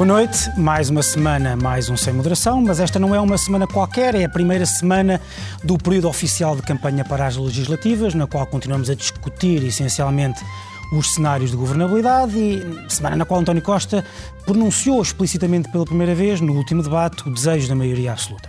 Boa noite, mais uma semana, mais um Sem Moderação, mas esta não é uma semana qualquer, é a primeira semana do período oficial de campanha para as legislativas, na qual continuamos a discutir essencialmente os cenários de governabilidade e semana na qual António Costa pronunciou explicitamente pela primeira vez, no último debate, o desejo da maioria absoluta.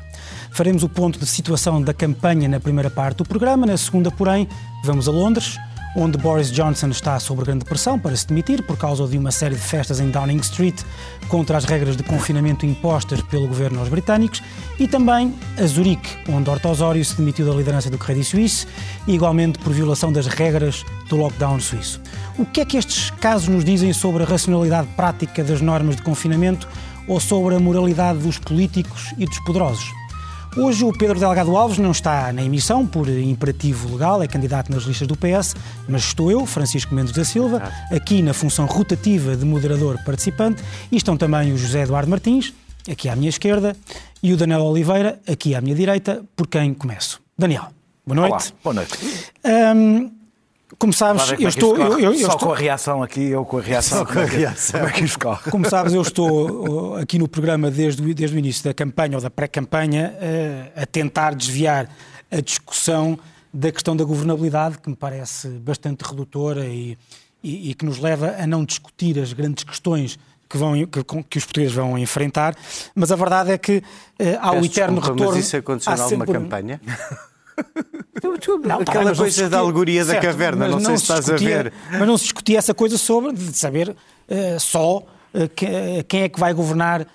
Faremos o ponto de situação da campanha na primeira parte do programa, na segunda, porém, vamos a Londres onde Boris Johnson está sob grande pressão para se demitir por causa de uma série de festas em Downing Street contra as regras de confinamento impostas pelo governo aos britânicos, e também a Zurique, onde Horta Osório se demitiu da liderança do Credit Suisse, igualmente por violação das regras do lockdown suíço. O que é que estes casos nos dizem sobre a racionalidade prática das normas de confinamento ou sobre a moralidade dos políticos e dos poderosos? Hoje o Pedro Delgado Alves não está na emissão por imperativo legal, é candidato nas listas do PS, mas estou eu, Francisco Mendes da Silva, aqui na função rotativa de moderador participante, e estão também o José Eduardo Martins, aqui à minha esquerda, e o Daniel Oliveira, aqui à minha direita, por quem começo. Daniel, boa noite. Olá, boa noite. Um, como sabes, eu é estou. Eu, eu, eu, Só estou... com a reação aqui, eu com a reação. Só com a reação. Como é que isto corre? Como sabes, eu estou uh, aqui no programa desde, o, desde o início da campanha ou da pré-campanha uh, a tentar desviar a discussão da questão da governabilidade, que me parece bastante redutora e, e, e que nos leva a não discutir as grandes questões que, vão, que, que, os portugueses vão enfrentar, mas a verdade é que uh, há Peço o eterno desculpa, retorno. Mas isso aconteceu em alguma campanha? Não, Aquela tá, coisa da alegoria certo, da caverna, não, sei se estás discutia, a ver. Mas não se discutia essa coisa sobre de saber uh, só uh, que, quem é que vai governar uh,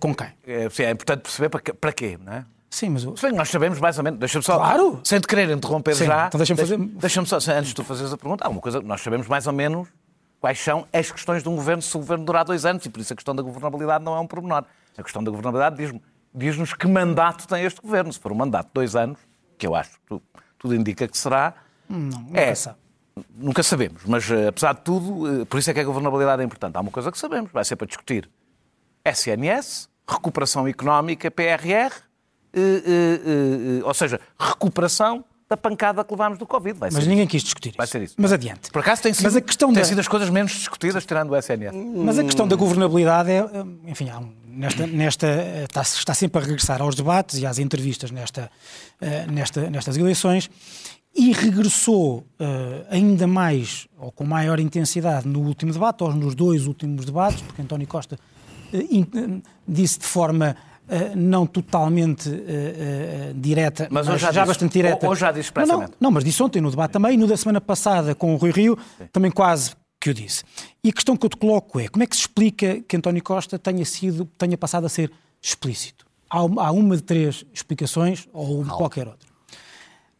com quem. É, sim, é importante perceber para, para quê, não é? Sim, mas. Bem, nós sabemos mais ou menos. Deixa-me só. Claro! Sem te querer interromper Sim, já. Então deixa-me fazer. Deixa-me só, antes de tu fazeres a pergunta, há uma coisa. Nós sabemos mais ou menos quais são as questões de um governo se o governo durar dois anos e por isso a questão da governabilidade não é um pormenor. A questão da governabilidade diz-nos diz que mandato tem este governo. Se for um mandato de dois anos, que eu acho que tudo indica que será. Não, nunca é, sabe. Nunca sabemos, mas eh, apesar de tudo, por isso é que a governabilidade é importante. Há uma coisa que sabemos, vai ser para discutir SNS, recuperação económica, PRR, eh, eh, ou seja, recuperação da pancada que levámos do Covid. Vai mas ninguém isso. quis discutir isso. Vai ser isso. Mas adiante. Por acaso tem sido, mas a questão tem da... sido as coisas menos discutidas, tirando o SNS. Mas a questão da governabilidade é, enfim, um, nesta, nesta, está, está, sempre a regressar aos debates e às entrevistas nesta, nesta, nestas eleições e regressou uh, ainda mais, ou com maior intensidade, no último debate, ou nos dois últimos debates, porque António Costa uh, uh, disse de forma não totalmente direta, mas, mas já, já disse, bastante direta. Ou, ou já disse não, expressamente. não, não, mas disse ontem no debate também, e no da semana passada com o Rui Rio, Sim. também quase que o disse. E a questão que eu te coloco é, como é que se explica que António Costa tenha, sido, tenha passado a ser explícito? Há, há uma de três explicações, ou de qualquer outra.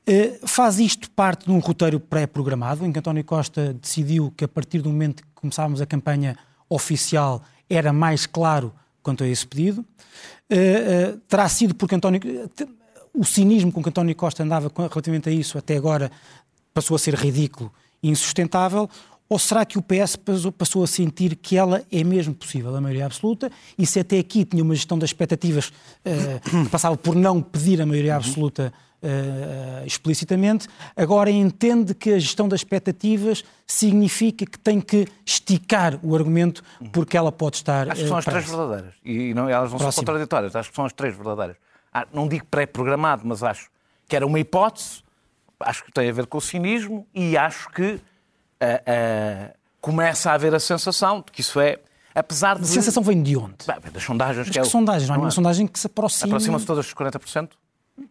Uh, faz isto parte de um roteiro pré-programado, em que António Costa decidiu que a partir do momento que começávamos a campanha oficial era mais claro quanto a esse pedido. Uh, uh, terá sido porque António. O cinismo com que António Costa andava relativamente a isso até agora passou a ser ridículo e insustentável. Ou será que o PS passou a sentir que ela é mesmo possível, a maioria absoluta, e se até aqui tinha uma gestão das expectativas que passava por não pedir a maioria absoluta Uh, explicitamente, agora entende que a gestão das expectativas significa que tem que esticar o argumento porque ela pode estar. Acho que são uh, as três verdadeiras. E não, elas não Próximo. são contraditórias. Acho que são as três verdadeiras. Ah, não digo pré-programado, mas acho que era uma hipótese. Acho que tem a ver com o cinismo e acho que uh, começa a haver a sensação de que isso é. Apesar de. A sensação vem de onde? Bem, das sondagens. Mas que, que é o... sondagens? Não há não nenhuma é? sondagem que se aproxime. Aproximam-se todas dos 40%?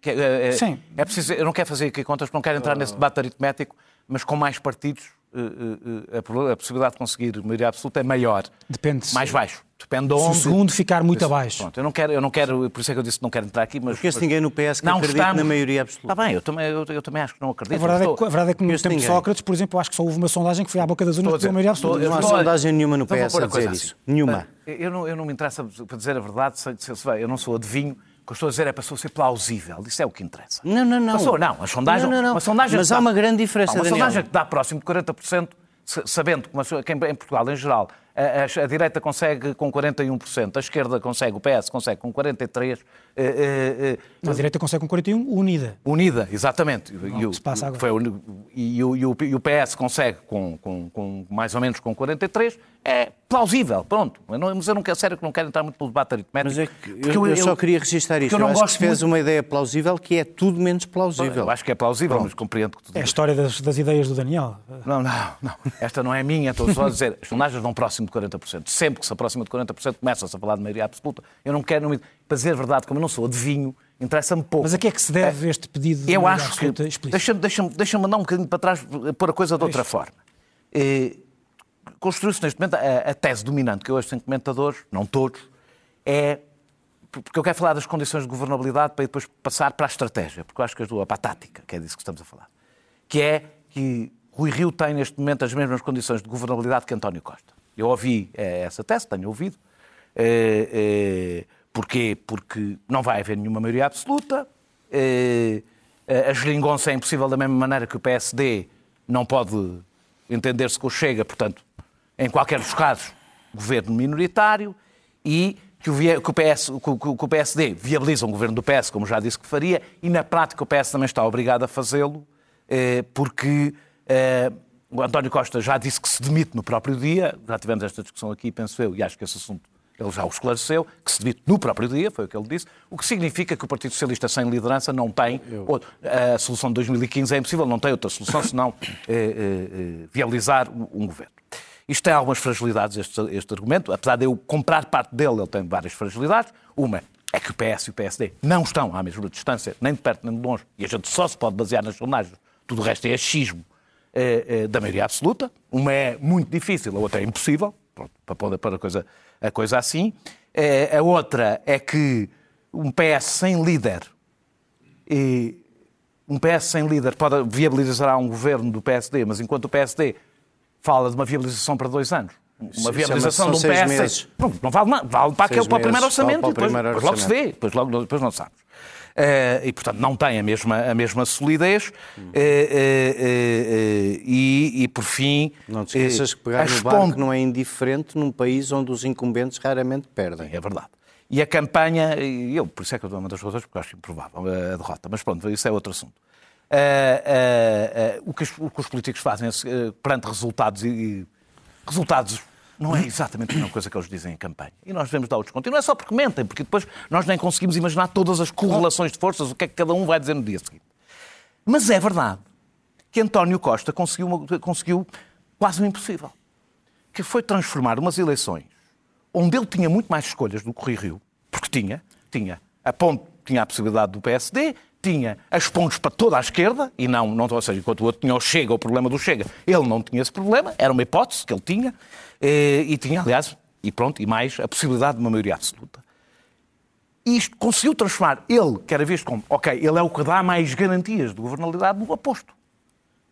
Que, é, é, Sim. É preciso, eu não quero fazer aqui contas, porque não quero entrar nesse debate aritmético, mas com mais partidos a, a possibilidade de conseguir maioria absoluta é maior. Depende. Mais baixo. Depende de Se o onde. segundo ficar muito abaixo. Pronto, eu não quero, eu não quero, por isso é que eu disse que não quero entrar aqui, mas. Porque ninguém no PS que não acredita estamos- na maioria absoluta. Está bem, eu também, eu, eu também acho que não acredito. A verdade, é Estou- que, a verdade é que no tempo de. Sócrates, por exemplo, acho que só houve uma sondagem que foi à boca das urnas Estou a que deu a maioria estou- absoluta. eu Não há estou- sondagem nenhuma no Então PS a dizer coisa isso. assim. Nenhuma. Eu não, eu não me interessa para dizer a verdade, se, se, se, eu não sou adivinho. O que eu estou a dizer é para ser plausível. Isso é o que interessa. Não, não, não. Passou, não. A sondagem, Não, não, não. Uma sondagem Mas há dá- uma grande diferença, Uma Daniel. sondagem que dá próximo de 40%, se- sabendo que, em, Portugal, em geral, a, a- a direita consegue com 41%, a esquerda consegue, o PS consegue com 43%. eh, eh, eh, A direita consegue com 41, unida. Unida, exatamente. E o, que se passa agora. foi e, o, e o- e o PS consegue com, com- com mais ou menos com 43, é plausível, pronto. Eu não, mas eu não quero, sério que não quero entrar muito no debate aritmético. Mas é que eu, eu, eu só queria registrar isto. Eu, não eu acho gosto que fez muito... uma ideia plausível que é tudo menos plausível. Eu acho que é plausível, Pronto. mas compreendo que tu É a história das, das, ideias do Daniel. Não, não, não. Esta não é minha, estou só a dizer. As sondagens vão próximo de 40%. Sempre que se aproxima de 40%, começa-se a falar de maioria absoluta. Eu não quero, para dizer a verdade, como eu não sou adivinho, interessa-me pouco. Mas a que é que se deve é, este pedido de Eu acho que. Deixa-me deixa deixa andar um bocadinho para trás, pôr a coisa de outra forma. Eh, construiu-se neste momento a, a, tese dominante, que hoje tem comentadores, não todos, é. Porque eu quero falar das condições de governabilidade para depois passar para a estratégia, porque eu acho que as duas, para a tática, que é disso que estamos a falar. Que é que Rui Rio tem neste momento as mesmas condições de governabilidade que António Costa. Eu ouvi é, essa tese, tenho ouvido. É, é, porquê? Porque não vai haver nenhuma maioria absoluta. É, a geringonça é impossível da mesma maneira que o PSD não pode entender-se com o Chega, portanto, em qualquer dos casos, governo minoritário e que o, PS, que o PSD viabiliza um governo do PS, como já disse que faria, e na prática o PS também está obrigado a fazê-lo, eh, porque eh, o António Costa já disse que se demite no próprio dia, já tivemos esta discussão aqui, penso eu, e acho que esse assunto ele já o esclareceu, que se demite no próprio dia, foi o que ele disse, o que significa que o Partido Socialista sem liderança não tem, eu... a solução de 2015 é impossível, não tem outra solução senão eh, eh, eh, viabilizar um governo. Isto tem algumas fragilidades, este, este argumento, apesar de eu comprar parte dele, ele tem várias fragilidades. Uma é que o PS e o PSD não estão à mesma distância, nem de perto nem de longe, e a gente só se pode basear nas sondagens, tudo o resto é achismo eh, eh, da maioria absoluta. Uma é muito difícil, a outra é impossível, pronto, para poder pôr a coisa a coisa assim. É, a outra é que um PS sem líder, e um PS sem líder pode viabilizar um governo do PSD, mas enquanto o PSD fala de uma viabilização para dois anos, uma viabilização de um PS. Não, não vale nada, vale para, aquele, para o primeiro orçamento, para o primeiro depois, orçamento. depois logo se vê, depois, logo, depois não sabes. Uh, e, portanto, não tem a mesma, a mesma solidez. Uh, uh, e, e, por fim. Não te esqueças que pegar no barco não é indiferente num país onde os incumbentes raramente perdem. É verdade. E a campanha, eu, por isso é que eu dou uma das razões, porque acho improvável a derrota, mas pronto, isso é outro assunto. O, que os, o, que os, políticos fazem perante resultados e, resultados não é exatamente a mesma coisa que eles dizem em campanha. E nós devemos dar o desconto. E não é só porque mentem, porque depois nós nem conseguimos imaginar todas as correlações de forças, o que é que cada um vai dizer no dia seguinte. Mas é verdade que António Costa conseguiu, conseguiu quase o impossível, que foi transformar umas eleições onde ele tinha muito mais escolhas do que o Rio, porque tinha, tinha a ponte, tinha a possibilidade do PSD, tinha as pontes para toda a esquerda, e não, não ou seja, enquanto o outro tinha o Chega, o problema do Chega, ele não tinha esse problema, era uma hipótese que ele tinha, eh, e tinha, aliás, e pronto, e mais, a possibilidade de uma maioria absoluta. E isto conseguiu transformar ele, que era visto como, ok, ele é o que dá mais garantias de governabilidade, no oposto.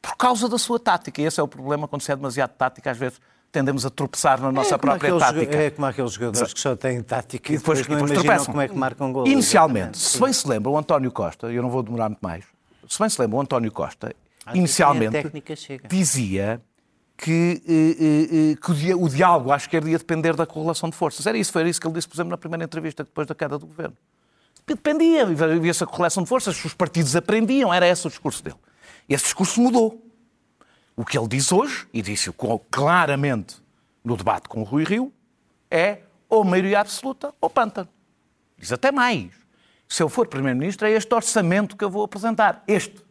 Por causa da sua tática. E esse é o problema quando se é demasiado tática, às vezes tendemos a tropeçar na nossa é própria tática. É como aqueles jogadores que só têm tática e depois, e depois, depois tropeçam. como é que marcam. Inicialmente, se bem se lembra, o António Costa, e eu não vou demorar muito mais, se bem se lembra, o António Costa, Acho inicialmente, dizia que, eh, eh, eh, que o, diálogo à esquerda ia depender da correlação de forças. Era isso, foi isso que ele disse, por exemplo, na primeira entrevista depois da queda do governo. Dependia, havia essa correlação de forças, os partidos aprendiam, era esse o discurso dele. Esse discurso mudou. O que ele diz hoje, e disse-o claramente no debate com o Rui Rio, é ou maioria absoluta ou pântano. Diz até mais. Se eu for Primeiro-Ministro, é este orçamento que eu vou apresentar. Este.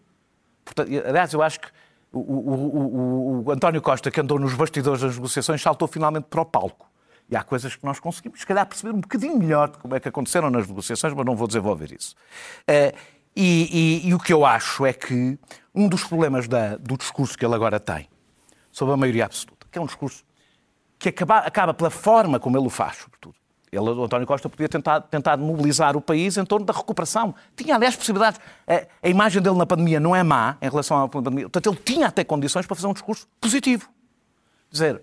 Portanto, aliás, eu acho que o, o, o, o, António Costa, que andou nos bastidores das negociações, saltou finalmente para o palco. E há coisas que nós conseguimos, se calhar, perceber um bocadinho melhor de como é que aconteceram nas negociações, mas não vou desenvolver isso. Uh, e, e, e, o que eu acho é que um dos problemas da, do discurso que ele agora tem sobre a maioria absoluta, que é um discurso que acaba, acaba pela forma como ele o faz, sobretudo, ele, o António Costa, podia tentar, tentar mobilizar o país em torno da recuperação. Tinha, aliás, possibilidades. A, a, imagem dele na pandemia não é má em relação à pandemia. Portanto, ele tinha até condições para fazer um discurso positivo. Dizer,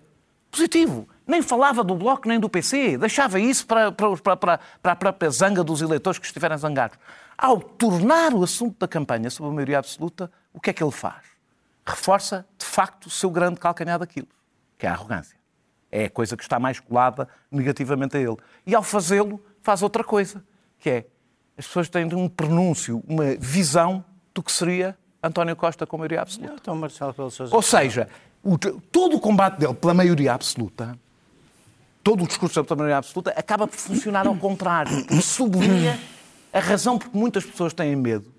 positivo. Nem falava do Bloco nem do PC. Deixava isso para, para, para, para a própria zanga dos eleitores que estiverem zangados. Ao tornar o assunto da campanha sobre a maioria absoluta, o que é que ele faz? Reforça, de facto, o seu grande calcanhar daquilo, que é a arrogância. É a coisa que está mais colada negativamente a ele. E ao fazê-lo, faz outra coisa, que é as pessoas têm um pronúncio, uma visão do que seria António Costa com maioria absoluta. Então, Marcelo Ou seja, o, todo o combate dele pela maioria absoluta todo o discurso da maioria absoluta acaba por funcionar ao contrário. Sublinha a razão por que muitas pessoas têm medo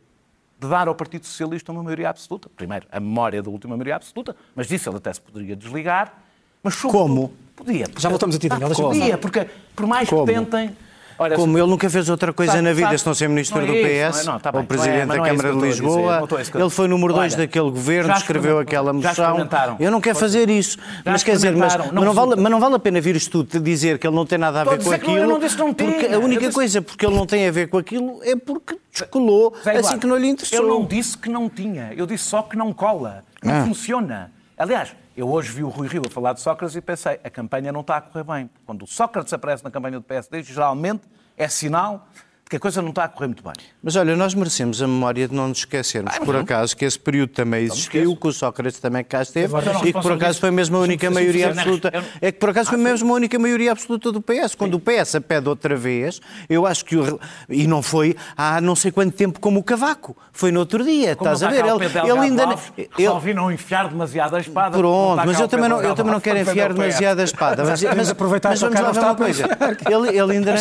de dar ao Partido Socialista uma maioria absoluta. Primeiro, a memória da última maioria absoluta, mas disso ele até se poderia desligar. Mas Como? Podia. Já voltamos a ti, Daniel. Ah, podia, porque por mais Como? que tentem Olha, Como ele nunca fez outra coisa sabe, na vida, sabe, se não ser ministro não é do isso, PS, não é, não, tá ou presidente é, da é Câmara isso de dizer, Lisboa, isso eu- ele foi número 2 Olha, daquele governo, escreveu aquela moção. Eu não quero fazer isso. Mas quer dizer, mas, mas, não vale, mas não vale a pena vir isto tudo dizer que ele não tem nada a Estou ver com dizer não, aquilo. eu não disse que não porque tinha. a única disse- coisa porque ele não tem a ver com aquilo é porque descolou Zé assim Eduardo, que não lhe interessou. Eu não disse que não tinha, eu disse só que não cola, não Ah. funciona. Aliás, eu hoje vi o Rui Rio a falar de Sócrates e pensei, a campanha não está a correr bem. Quando o Sócrates aparece na campanha do PSD, geralmente é sinal que a coisa não está a correr muito bem. Mas olha, nós merecemos a memória de não nos esquecermos, Ah, mas por não. acaso, que esse período também existiu, que o Sócrates também cá esteve, e que por acaso foi mesmo a única maioria absoluta. eu- É que por acaso foi Ah, mesmo a única maioria absoluta do PS. Quando o PS a pede outra vez, eu acho que. O... E não foi há não sei quanto tempo como o Cavaco. Foi no outro dia, Como estás a ver? Ele, ele ainda. Resolvi não enfiar demasiado a espada. Pronto, mas eu também, não, eu também não quero enfiar demasiado a espada. Mas, mas, aproveitar mas só vamos lá ver uma coisa. Ele, ainda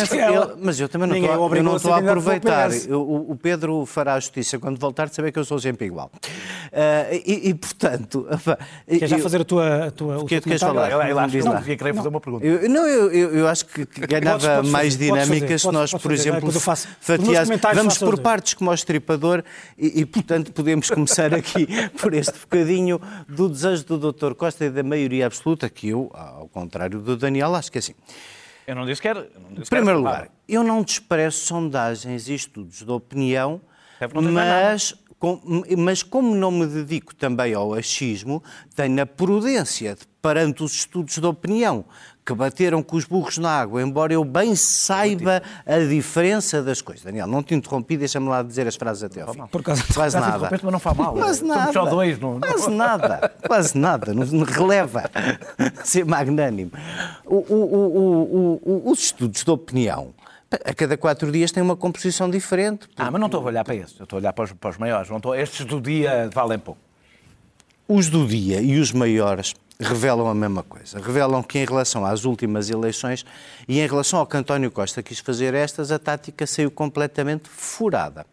mas eu também não estou, eu estou a aproveitar. Eu- o, o Pedro fará a justiça quando voltar de saber que eu sou sempre igual. Ah, e, e, portanto. Queres já eu- fazer a tua, a tua, o que- queres falar? Acha que não devia querer fazer uma pergunta. Eu, não, eu, eu, eu acho que ganhava Podes- podes mais fazer, dinâmica fazer, se podes- nós, por fazer, exemplo, depois eu faço. Os meus fatiasse. comentários Vamos por partes como ao estripador e, e, portanto, podemos começar aqui por este bocadinho do desejo do Dr. Costa e da maioria absoluta, que eu, ao contrário do Daniel, acho que é assim. Eu não disse que era. Em primeiro lugar, eu não desprezo sondagens e estudos de opinião, mais mas, com- mas como não me dedico também ao achismo, tenho a prudência de, perante os estudos de opinião que bateram com os burros na água, embora eu bem saiba a diferença das coisas. Daniel, não te interrompi, deixa-me lá dizer as frases até ao fim. Por causa- Quase nada. mas não faz mal. Quase Somos nada. só dois, não- não- Quase nada. Quase nada. Não, releva ser magnânimo. O- o- o- o- o- os estudos de opinião, a cada quatro dias têm uma composição diferente. Ah, mas não estou a olhar para esses, eu estou a olhar para os, para os maiores. Não estou, estes do dia valem pouco. Os do dia e os maiores revelam a mesma coisa. Revelam que em relação às últimas eleições e em relação ao que António Costa quis fazer estas, a tática saiu completamente furada.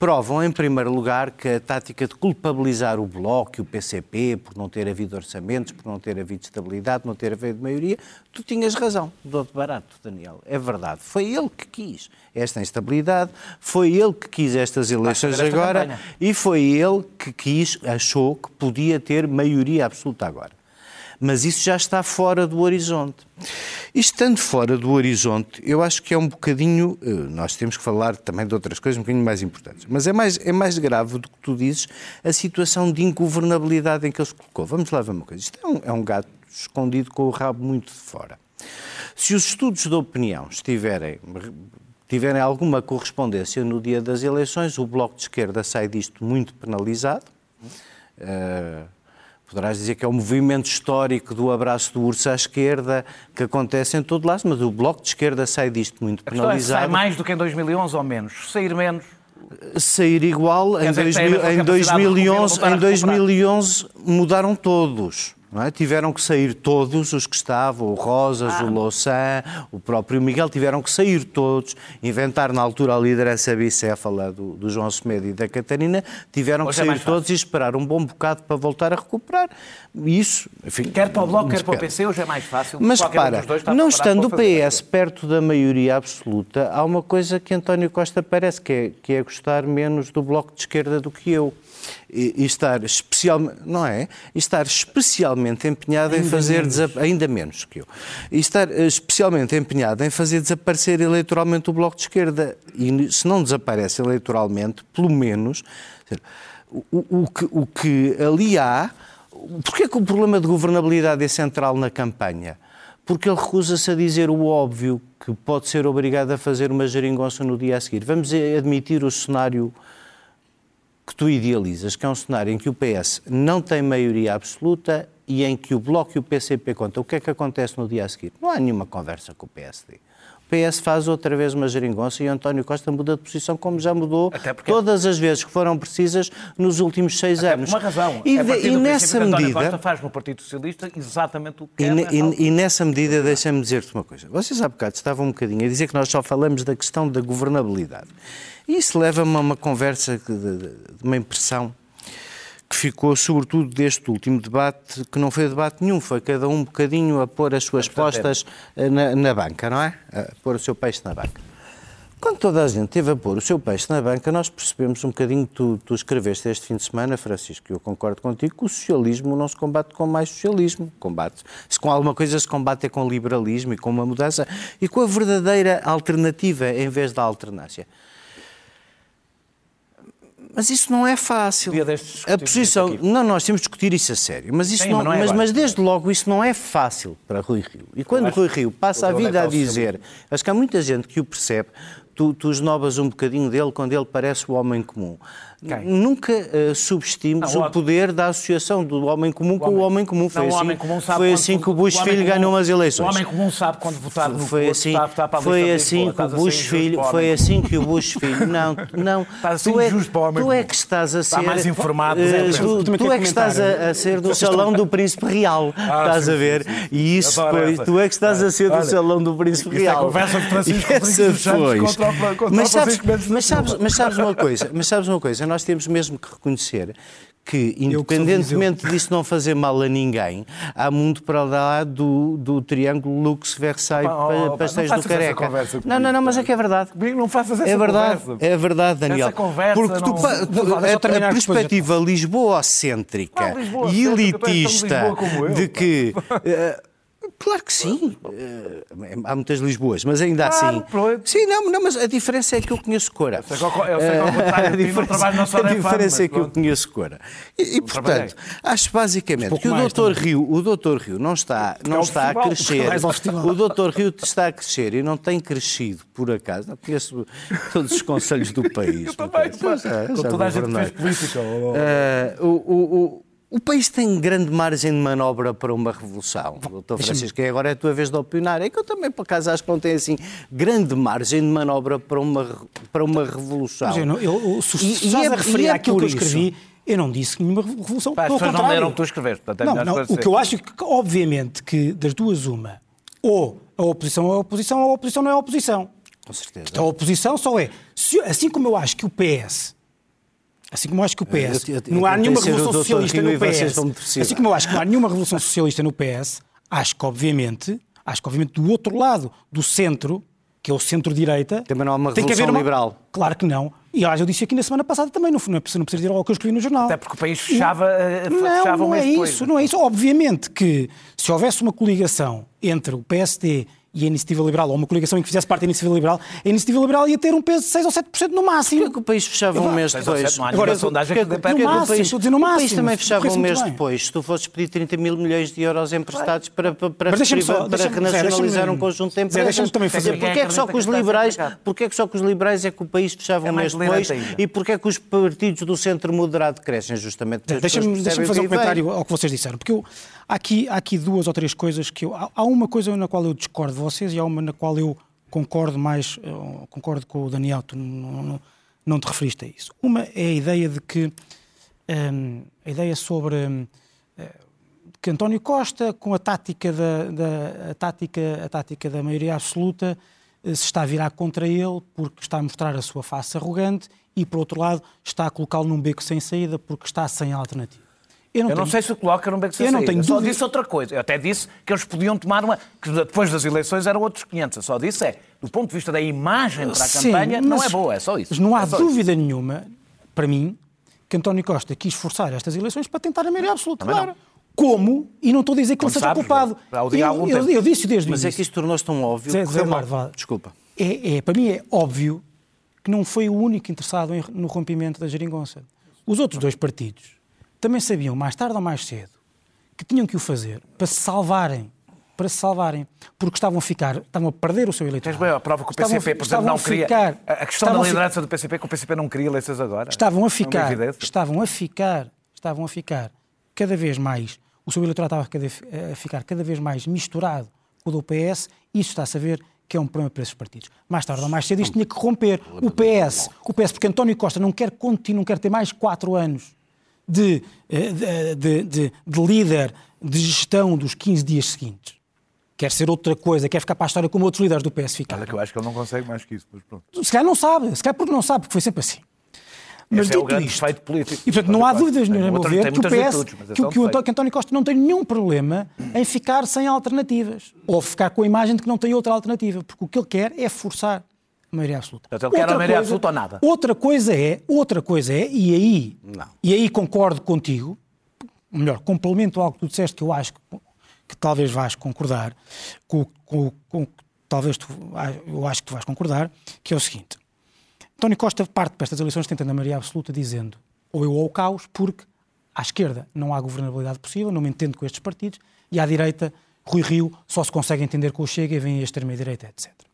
Provam, em primeiro lugar, que a tática de culpabilizar o Bloco e o PCP por não ter havido orçamentos, por não ter havido estabilidade, não ter havido maioria, tu tinhas razão. Dou-te barato, Daniel. É verdade. Foi ele que quis esta instabilidade, foi ele que quis estas eleições esta agora campanha. e foi ele que quis, achou que podia ter maioria absoluta agora. Mas isso já está fora do horizonte. E estando fora do horizonte, eu acho que é um bocadinho. eh, Nós temos que falar também de outras coisas um bocadinho mais importantes. Mas é mais, é mais grave do que tu dizes a situação de ingovernabilidade em que ele se colocou. Vamos lá ver uma coisa. Isto é um, é um gato escondido com o rabo muito de fora. Se os estudos de opinião estiverem tiverem alguma correspondência no dia das eleições, o Bloco de Esquerda sai disto muito penalizado. Uh, poderás dizer que é o movimento histórico do abraço do urso à esquerda que acontece em todo lado, mas o Bloco de Esquerda sai disto muito A questão é sai penalizado. mais do que em 2011 ou menos. Sair menos, Sair igual, em, dizer, 2000 tem a mesma em capacidade de 2011, voltar a em recuperar. 2011 mudaram todos. É? Tiveram que sair todos os que estavam, o Rosas, Ah. o Louçã, o próprio Miguel, tiveram que sair todos, inventar na altura a liderança bicéfala do, do João Semedo e da Catarina, tiveram Hoje que é sair fácil. todos e esperar um bom bocado para voltar a recuperar. Isso, enfim, quer para o Bloco, quer para o. PC, hoje é mais fácil. Mas Qualquer um não estando o para. PS perto da maioria absoluta, há uma coisa que António Costa parece que é, que é gostar menos do Bloco de Esquerda do que eu. E, e estar especialmente, não é? E estar especialmente empenhado em fazer desa- ainda menos que eu. E estar eh, especialmente empenhado em fazer desaparecer eleitoralmente o Bloco de Esquerda. E se não desaparece eleitoralmente, pelo menos, o, o- que, o que ali há. Porquê que o problema de governabilidade é central na campanha? Porque ele recusa-se a dizer o óbvio, que pode ser obrigado a fazer uma geringonça no dia a seguir. Vamos admitir o cenário que tu idealizas, que é um cenário em que o PS não tem maioria absoluta e em que o Bloco e o PCP contam. O que é que acontece no dia a seguir? Não há nenhuma conversa com o PSD. PS faz outra vez uma geringonça e António Costa muda de posição, como já mudou porque... todas as vezes que foram precisas nos últimos seis Até anos. Por uma razão. E, é de, e nessa medida. António Costa faz no Partido Socialista exatamente o que e, quer. E, e, nessa medida, deixa-me dizer-te uma coisa. Vocês há bocado estavam um bocadinho a dizer que nós só falamos da questão da governabilidade. E isso leva-me a uma conversa, de, de, de uma impressão ficou sobretudo deste último debate, que não foi debate nenhum, foi cada um bocadinho a pôr as suas postas eh, na, na, banca, não é? A pôr o seu peixe na banca. Quando toda a gente teve a pôr o seu peixe na banca, nós percebemos um bocadinho, tu, tu escreveste este fim de semana, Francisco, e eu concordo contigo, que o socialismo não se combate com mais socialismo. Combate se com alguma coisa se combate é com liberalismo e com uma mudança e com a verdadeira alternativa em vez da alternância. Mas isso não é fácil. A posição. Não, nós temos de discutir isso a sério. Mas, isso Sim, não, mas, não é mas, mas, desde logo isso não é fácil para Rui Rio. E quando Rui Rio passa a vida a dizer, acho que há muita gente que o percebe, tu, tu esnobas um bocadinho dele quando ele parece o homem comum. Quem? Nunca uh, subestimes não, o, o poder da associação do homem comum com o homem comum. Foi não, assim, comum foi assim que o Bush o Filho ganhou umas eleições. O homem comum sabe quando votar no foi assim, está, está para a Foi assim que o Bush Filho, foi assim que o Bush Filho, não, não. Assim tu é, tu é que estás a ser está mais informado. Uh, tu, tu é que estás a, a ser do salão do príncipe real, ah, estás sim, a ver? Sim, sim. E isso foi, tu é que estás a ser do salão do príncipe real. Conversa de Francisco Rodrigues mas sabes, mas sabes uma coisa, mas sabes uma coisa, nós temos mesmo que reconhecer que, independentemente disso não fazer mal a ninguém, há muito para lá do, do triângulo Lux Versailles oh, oh, Pastéis do Careca. Não, não, não, mas é que é verdade. Não faças essa é verdade, conversa. É verdade, Daniel. Essa conversa Porque tu, não... tu, a, a perspectiva lisboa-cêntrica e elitista de que... Uh, Claro que sim. Eh, há muitas Lisboas, mas ainda assim. Sim, não, não, mas a diferença é que eu conheço Cora. Eu sei que, eu sei que ao contrário, a diferença, a diferença é que eu conheço Cora. E, e portanto, acho basicamente que o Doutor Rio, o Doutor Rio não está, não está a crescer. O Doutor Rio está a crescer e não tem crescido por acaso. Não conheço todos os conselhos do país. Eu também, com toda a gente fez política. Uh, o, o país tem grande margem de manobra para uma revolução. Doutor Francisco, agora é a tua vez de opinar. É que eu também, por acaso, acho que não tem assim grande margem de manobra para uma, para uma revolução. Mas eu, não, eu, se, e, estás a referir é àquilo que eu escrevi, eu não disse nenhuma revolução. Pá, as pessoas não leram o que tu escreveste. Portanto, é não, não, o que eu acho é que, obviamente, que das duas uma, ou a oposição é a oposição, ou a oposição não é a oposição. Com certeza. Então a oposição só é, se, assim como eu acho que o PS Assim como eu acho que o PS eu, eu, eu, não há nenhuma revolução socialista no PS. Assim como eu acho que não há nenhuma revolução socialista no PS, acho que obviamente, acho que obviamente do outro lado do centro, que é o centro-direita, também não há uma revolução uma... liberal. Claro que não. E aliás, eu disse aqui na semana passada também, não, não, é não precisa dizer ao que eu escrevi no jornal. Até porque o país fechava, não, fechava não, não é isso, não é isso. Obviamente que se houvesse uma coligação entre o PSD e a Iniciativa Liberal, ou uma coligação em que fizesse parte da Iniciativa Liberal, a Iniciativa Liberal ia ter um peso de 6 ou 7% no máximo. Porquê que o país fechava um mês depois? Agora, sondagem que, que, que, no máximo, país, a dizer no máximo. O país também fechava um mês depois, se tu fosses pedir 30 mil milhões de euros emprestados para, para, para, só, para renacionalizar um conjunto de empresas. Deixa-me também fazer. Porquê é que só com os liberais, porquê é que só com os liberais é que o país fechava é um mês depois e porquê é que os partidos do centro moderado crescem justamente? Deixa-me fazer um comentário ao que vocês disseram, porque há, aqui, duas ou três coisas que eu... Há uma coisa na qual eu discordo vocês e há uma na qual eu concordo mais, eh, concordo com o Daniel, tu não, não, não te referiste a isso. Uma é a ideia de que, um, ehm, a ideia sobre um, eh, que António Costa, com a tática da, da, a tática, a tática da maioria absoluta, eh, se está a virar contra ele porque está a mostrar a sua face arrogante e, por outro lado, está a colocá-lo num beco sem saída porque está sem alternativa. Eu não, eu tenho... não sei se o coloca num beco sem eu não tenho eu só disse outra coisa. Eu até disse que eles podiam tomar uma. que depois das eleições eram outros 500. Eu só disse é, do ponto de vista da imagem para a Sim, campanha, não é boa, é só isso. Mas não há é dúvida isso. nenhuma, para mim, que António Costa quis forçar estas eleições para tentar a maioria absoluta. Também claro. Não. Como? E não estou a dizer que ele seja sabes, culpado. Eu, eu, eu, disse desde Mas o é que isto tornou-se tão óbvio. Zé, Zé Mar, Desculpa. É, é, para mim é óbvio que não foi o único interessado em, no rompimento da geringonça. Os outros dois partidos também sabiam, mais tarde ou mais cedo, que tinham que o fazer para se salvarem. Para se salvarem. Porque estavam a ficar, estavam a perder o seu eleitorado. Tens bem a prova que o PCP, estavam, por exemplo, não queria. Ficar, a questão da liderança do PCP, que o PCP não queria eleições agora. Estavam a ficar, estavam a ficar, estavam a ficar cada vez mais, o seu eleitorado estava a ficar cada vez mais misturado com o do PS, isso está-se a ver que é um problema para esses partidos. Mais tarde ou mais cedo isto tinha que romper. O PS, o PS porque António Costa não quer continuar, não quer ter mais quatro anos de, de, de, de, de líder de gestão dos 15 dias seguintes. Quer ser outra coisa, quer ficar para a história como outros líderes do PS ficaram. Olha que eu acho que ele não consegue mais que isso, mas pronto. Se calhar não sabe, se calhar porque não sabe, porque foi sempre assim. Mas Esse dito é o grande isto, político. E portanto não há dúvidas, no meu ver, que o PS, virtudes, que, que, o António, que António Costa não tem nenhum problema em ficar sem alternativas. Ou ficar com a imagem de que não tem outra alternativa. Porque o que ele quer é forçar maioria absoluta. Portanto, ele outra quer a maioria coisa, absoluta ou nada. Outra coisa é, outra coisa é, e aí, não. e aí concordo contigo, melhor, complemento algo que tu disseste que eu acho que, que talvez vais concordar, com, com, com talvez tu, eu acho que tu vais concordar, que é o seguinte. António Costa parte para estas eleições tentando a maioria absoluta dizendo ou eu ou o caos, porque à esquerda não há governabilidade possível, não me entendo com estes partidos, e à direita, Rui Rio só se consegue entender com o Chega e vem a extrema-direita, etc.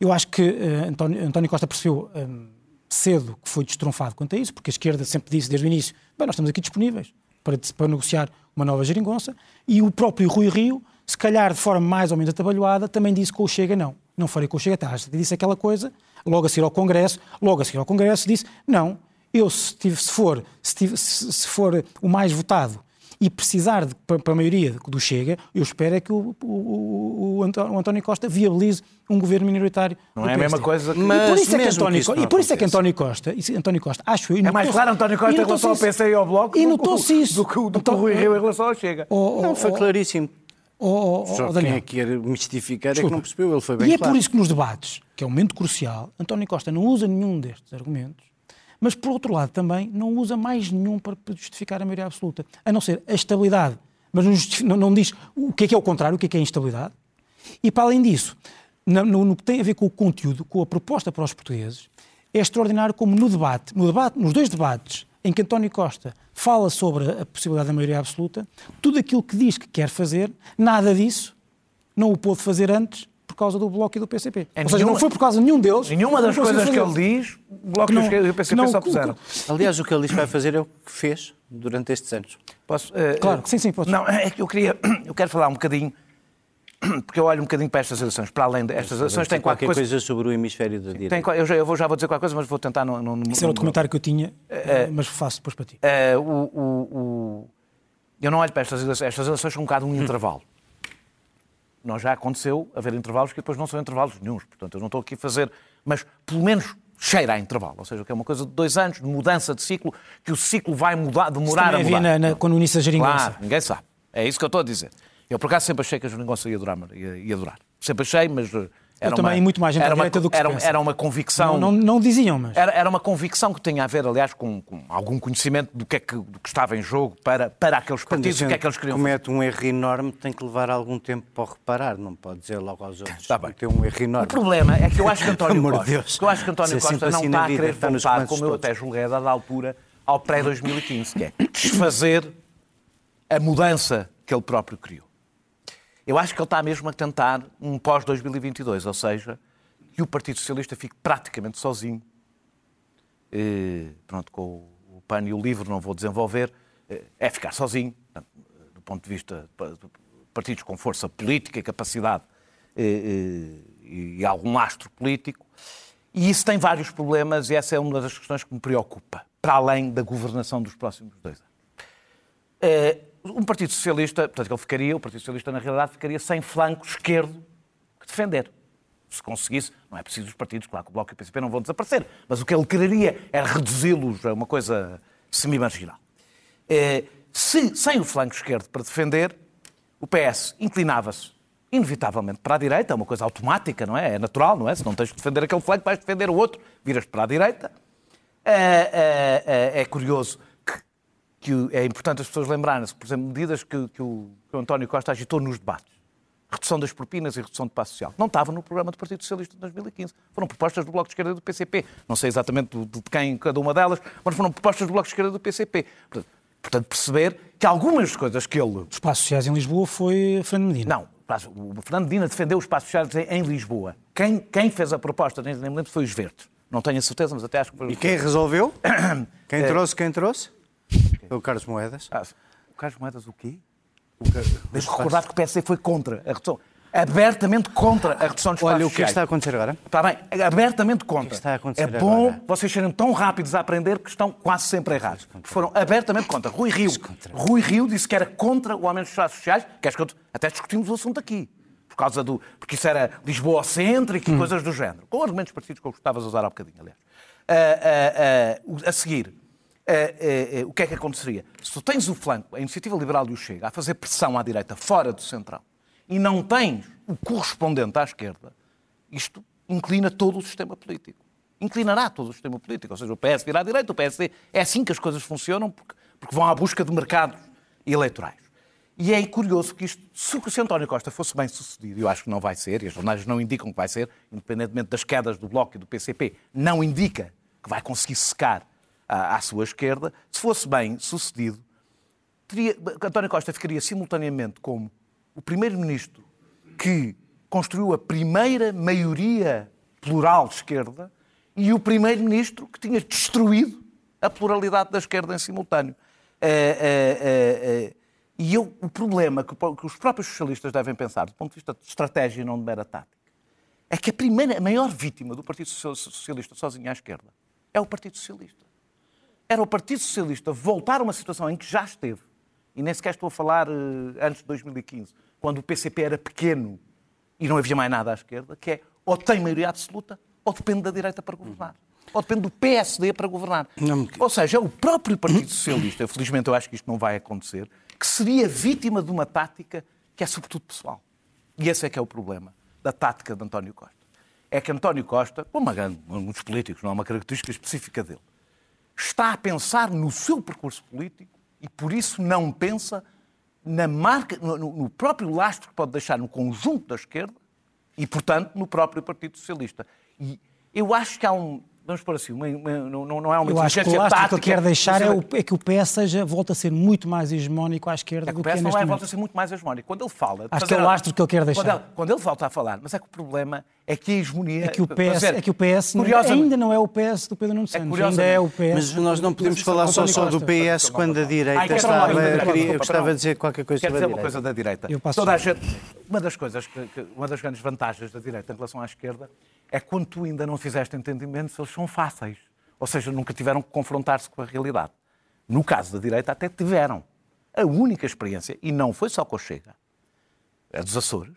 Eu acho que uh, António, António, Costa percebeu um, cedo que foi destronfado quanto a isso, porque a esquerda sempre disse desde o início, bem, nós estamos aqui disponíveis para, para negociar uma nova geringonça, e o próprio Rui Rio, se calhar de forma mais ou menos atabalhoada, também disse com o Chega não. Não farei com o Chega, tá, disse aquela coisa, logo a seguir ao Congresso, logo a seguir ao Congresso disse, não, eu se, tive, se, for, se, tive, se, for o mais votado e precisar de, para, a maioria do Chega, eu espero é que o, o, o, António Costa viabilize um governo minoritário. Não é a mesma coisa que... Mas e por isso é que António, que e por isso é que António Costa, António Costa, acho eu... É mais claro António Costa em relação ao PC e ao Bloco e notou-se isso. do que o então, Rui Rio em relação ao Chega. Oh, oh, não, foi claríssimo. Oh, oh, Só oh, quem é que quer mistificar Desculpa. é que não percebeu, ele foi bem E é claro. por isso que nos debates, que é um momento crucial, António Costa não usa nenhum destes argumentos, mas por outro lado também não usa mais nenhum para justificar a maioria absoluta, a não ser a estabilidade, mas não, não diz o que é que é o contrário, o que é que é a instabilidade. E para além disso, no, no, no que tem a ver com o conteúdo, com a proposta para os portugueses, é extraordinário como no debate, no debate, nos dois debates em que António Costa fala sobre a possibilidade da maioria absoluta, tudo aquilo que diz que quer fazer, nada disso não o pôde fazer antes por causa do Bloco e do PCP. É Ou seja, nenhuma, não foi por causa de nenhum deles. Nenhuma das coisas que ele diz, o Bloco não, e o PCP não, só puseram. Aliás, o que ele diz que vai fazer é o que fez durante estes anos. Posso? Uh, claro, sim, sim, posso. Não, é que eu queria, eu quero falar um bocadinho porque eu olho um bocadinho para estas eleições, para além destas eleições, tem qualquer coisa... coisa sobre o hemisfério da direita. Tem, eu, já, eu vou, já vou dizer qualquer coisa, mas vou tentar... No, no, Isso era outro comentário que eu tinha, uh, mas faço depois para ti. Uh, o, o, o... Eu não olho para estas eleições, estas eleições são um bocado um hum. intervalo. Nós já aconteceu haver intervalos que depois não são intervalos nenhums, portanto eu não estou aqui a fazer, mas pelo menos cheira a intervalo, ou seja, que é uma coisa de dois anos, de mudança de ciclo, que o ciclo vai mudar, demorar a mudar. Na, na, quando inicia a geringonça. Claro, ninguém sabe. É isso que eu estou a dizer. Eu, por acaso, sempre achei que a Jeringonça ia durar, ia, ia durar. Sempre achei, mas... Era eu uma, também, muito mais gente era uma, do que era, era uma convicção... Não, não, não diziam, mas... Era, era, uma convicção que tinha a ver, aliás, com, com algum conhecimento do que, é que, do que estava em jogo para, para aqueles partidos, o que é que eles queriam comete um erro enorme, tem que levar algum tempo para reparar, não pode dizer logo aos outros está bem. tem um erro enorme. O problema é que eu acho que António Costa, Deus. eu acho que António Costa não assim está a querer voltar, como eu até julguei a dada altura, ao pré-2015, que é desfazer a mudança que ele próprio criou. Eu acho que ele está mesmo a tentar um pós-2022, ou seja, que o Partido Socialista fique praticamente sozinho. E, pronto, com o PAN e o LIVRE não vou desenvolver, eh, é ficar sozinho, do ponto de vista de partidos com força política e capacidade e, e, e algum lastro político. E isso tem vários problemas e essa é uma das questões que me preocupa, para além da governação dos próximos dois anos. Um Partido Socialista, portanto, ele ficaria, o Partido Socialista, na realidade, ficaria sem flanco esquerdo que defender. Se conseguisse, não é preciso os partidos, claro que o Bloco e o PCP não vão desaparecer, mas o que ele quereria era reduzi-los a uma coisa semi-marginal. É, se, sem o flanco esquerdo para defender, o PS inclinava-se inevitavelmente para a direita, é uma coisa automática, não é? É natural, não é? Se não tens de defender aquele flanco, vais defender o outro, viras para a direita. É, é, é curioso que é importante as pessoas lembrarem-se, por exemplo, medidas que, que, o, que o António Costa agitou nos debates. Redução das propinas e redução de passo social. Não estava no programa do Partido Socialista de 2015. Foram propostas do Bloco de Esquerda e do PCP. Não sei exatamente de quem cada uma delas, mas foram propostas do Bloco de Esquerda e do PCP. Portanto, perceber que algumas coisas que ele... Os passos sociais em Lisboa foi Fernando Medina. Não, o Fernando Medina defendeu os passos sociais em Lisboa. Quem, quem fez a proposta, nem me lembro, foi os Verdes. Não tenho a certeza, mas até acho que foi... E quem resolveu? quem trouxe, quem trouxe? O Carlos Moedas. Ah, o Carlos Moedas o quê? O Car... Deixa recordar que o PSD foi contra a redução. abertamente contra a redução dos Olha, espaços o que é que está a acontecer agora? Está bem, abertamente contra. está a acontecer é bom agora? vocês serem tão rápidos a aprender que estão quase sempre errados. Foram abertamente contra. Rui Rio, Rui Rio disse que era contra o aumento dos espaços sociais, que acho que até discutimos o assunto aqui. Por causa do. Porque isso era Lisboa-cêntrico e coisas do género. Com argumentos parecidos que eu gostava de usar há bocadinho, aliás. Ah, ah, ah, a seguir, ah, ah, o que é que aconteceria? Se tu tens o flanco, a Iniciativa Liberal e o Chega, a fazer pressão à direita fora do centrão, e não tens o correspondente à esquerda, isto inclina todo o sistema político. Inclinará todo o sistema político. Ou seja, o PS virá à direita, o PSD. É assim que as coisas funcionam, porque, porque vão à busca de mercados eleitorais. E é curioso que isto, se o António Costa fosse bem sucedido, eu acho que não vai ser, e as jornadas não indicam que vai ser, independentemente das quedas do Bloco e do PCP, não indica que vai conseguir secar à, sua esquerda, se fosse bem sucedido, teria, António Costa ficaria simultaneamente como o primeiro-ministro que construiu a primeira maioria plural de esquerda e o primeiro-ministro que tinha destruído a pluralidade da esquerda em simultâneo. Eh, eh, eh, e eu, o problema que, que os próprios socialistas devem pensar, do ponto de vista de estratégia e não de mera tática, é que a primeira, a maior vítima do Partido Social- Socialista sozinho à esquerda é o Partido Socialista. Era o Partido Socialista voltar a uma situação em que já esteve, e nem sequer estou a falar eh, antes de 2015, quando o PCP era pequeno e não havia mais nada à esquerda, que é ou tem maioria absoluta ou depende da direita para governar. Ou depende do PSD para governar. Não Ou seja, é o próprio Partido Socialista, felizmente eu acho que isto não vai acontecer, que seria vítima de uma tática que é sobretudo pessoal. E esse é que é o problema da tática de António Costa. É que António Costa, como uma grande, muitos políticos, não é uma característica específica dele, está a pensar no seu percurso político e por isso não pensa na marca, no, no- próprio lastro que pode deixar no conjunto da esquerda e, portanto, no próprio Partido Socialista. E eu acho que há um, vamos por assim, uma- uma- não, não é uma Eu acho que o lastro que tática. ele quer deixar é, o- é que o PS seja, volta a ser muito mais hegemónico à esquerda É que do o que é não neste vai momento. volta a ser muito mais hegemónico. Quando ele fala... Acho que é o lastro que ele quer deixar. Quando ele, quando ele volta a falar, mas é que o problema é que a hegemonia... É que o PS, dizer, é que o PS curiosamente- ainda não é o PS do Pedro Nuno Santos, ainda curiosamente- é o PS. Mas nós não podemos falar só, só do. PS quando a Ai, direita quero estava. queria- desculpa, gostava de dizer qualquer coisa Quero dizer uma coisa da direita. Eu passo Toda a gente, uma das coisas, que, que- uma das grandes vantagens da direita em relação à esquerda é que quando tu ainda não fizeste entendimento, eles são fáceis. Ou seja, nunca tiveram que confrontar-se com a realidade. No caso da direita, até tiveram. A única experiência, e não foi só com o Chega, é dos Açores,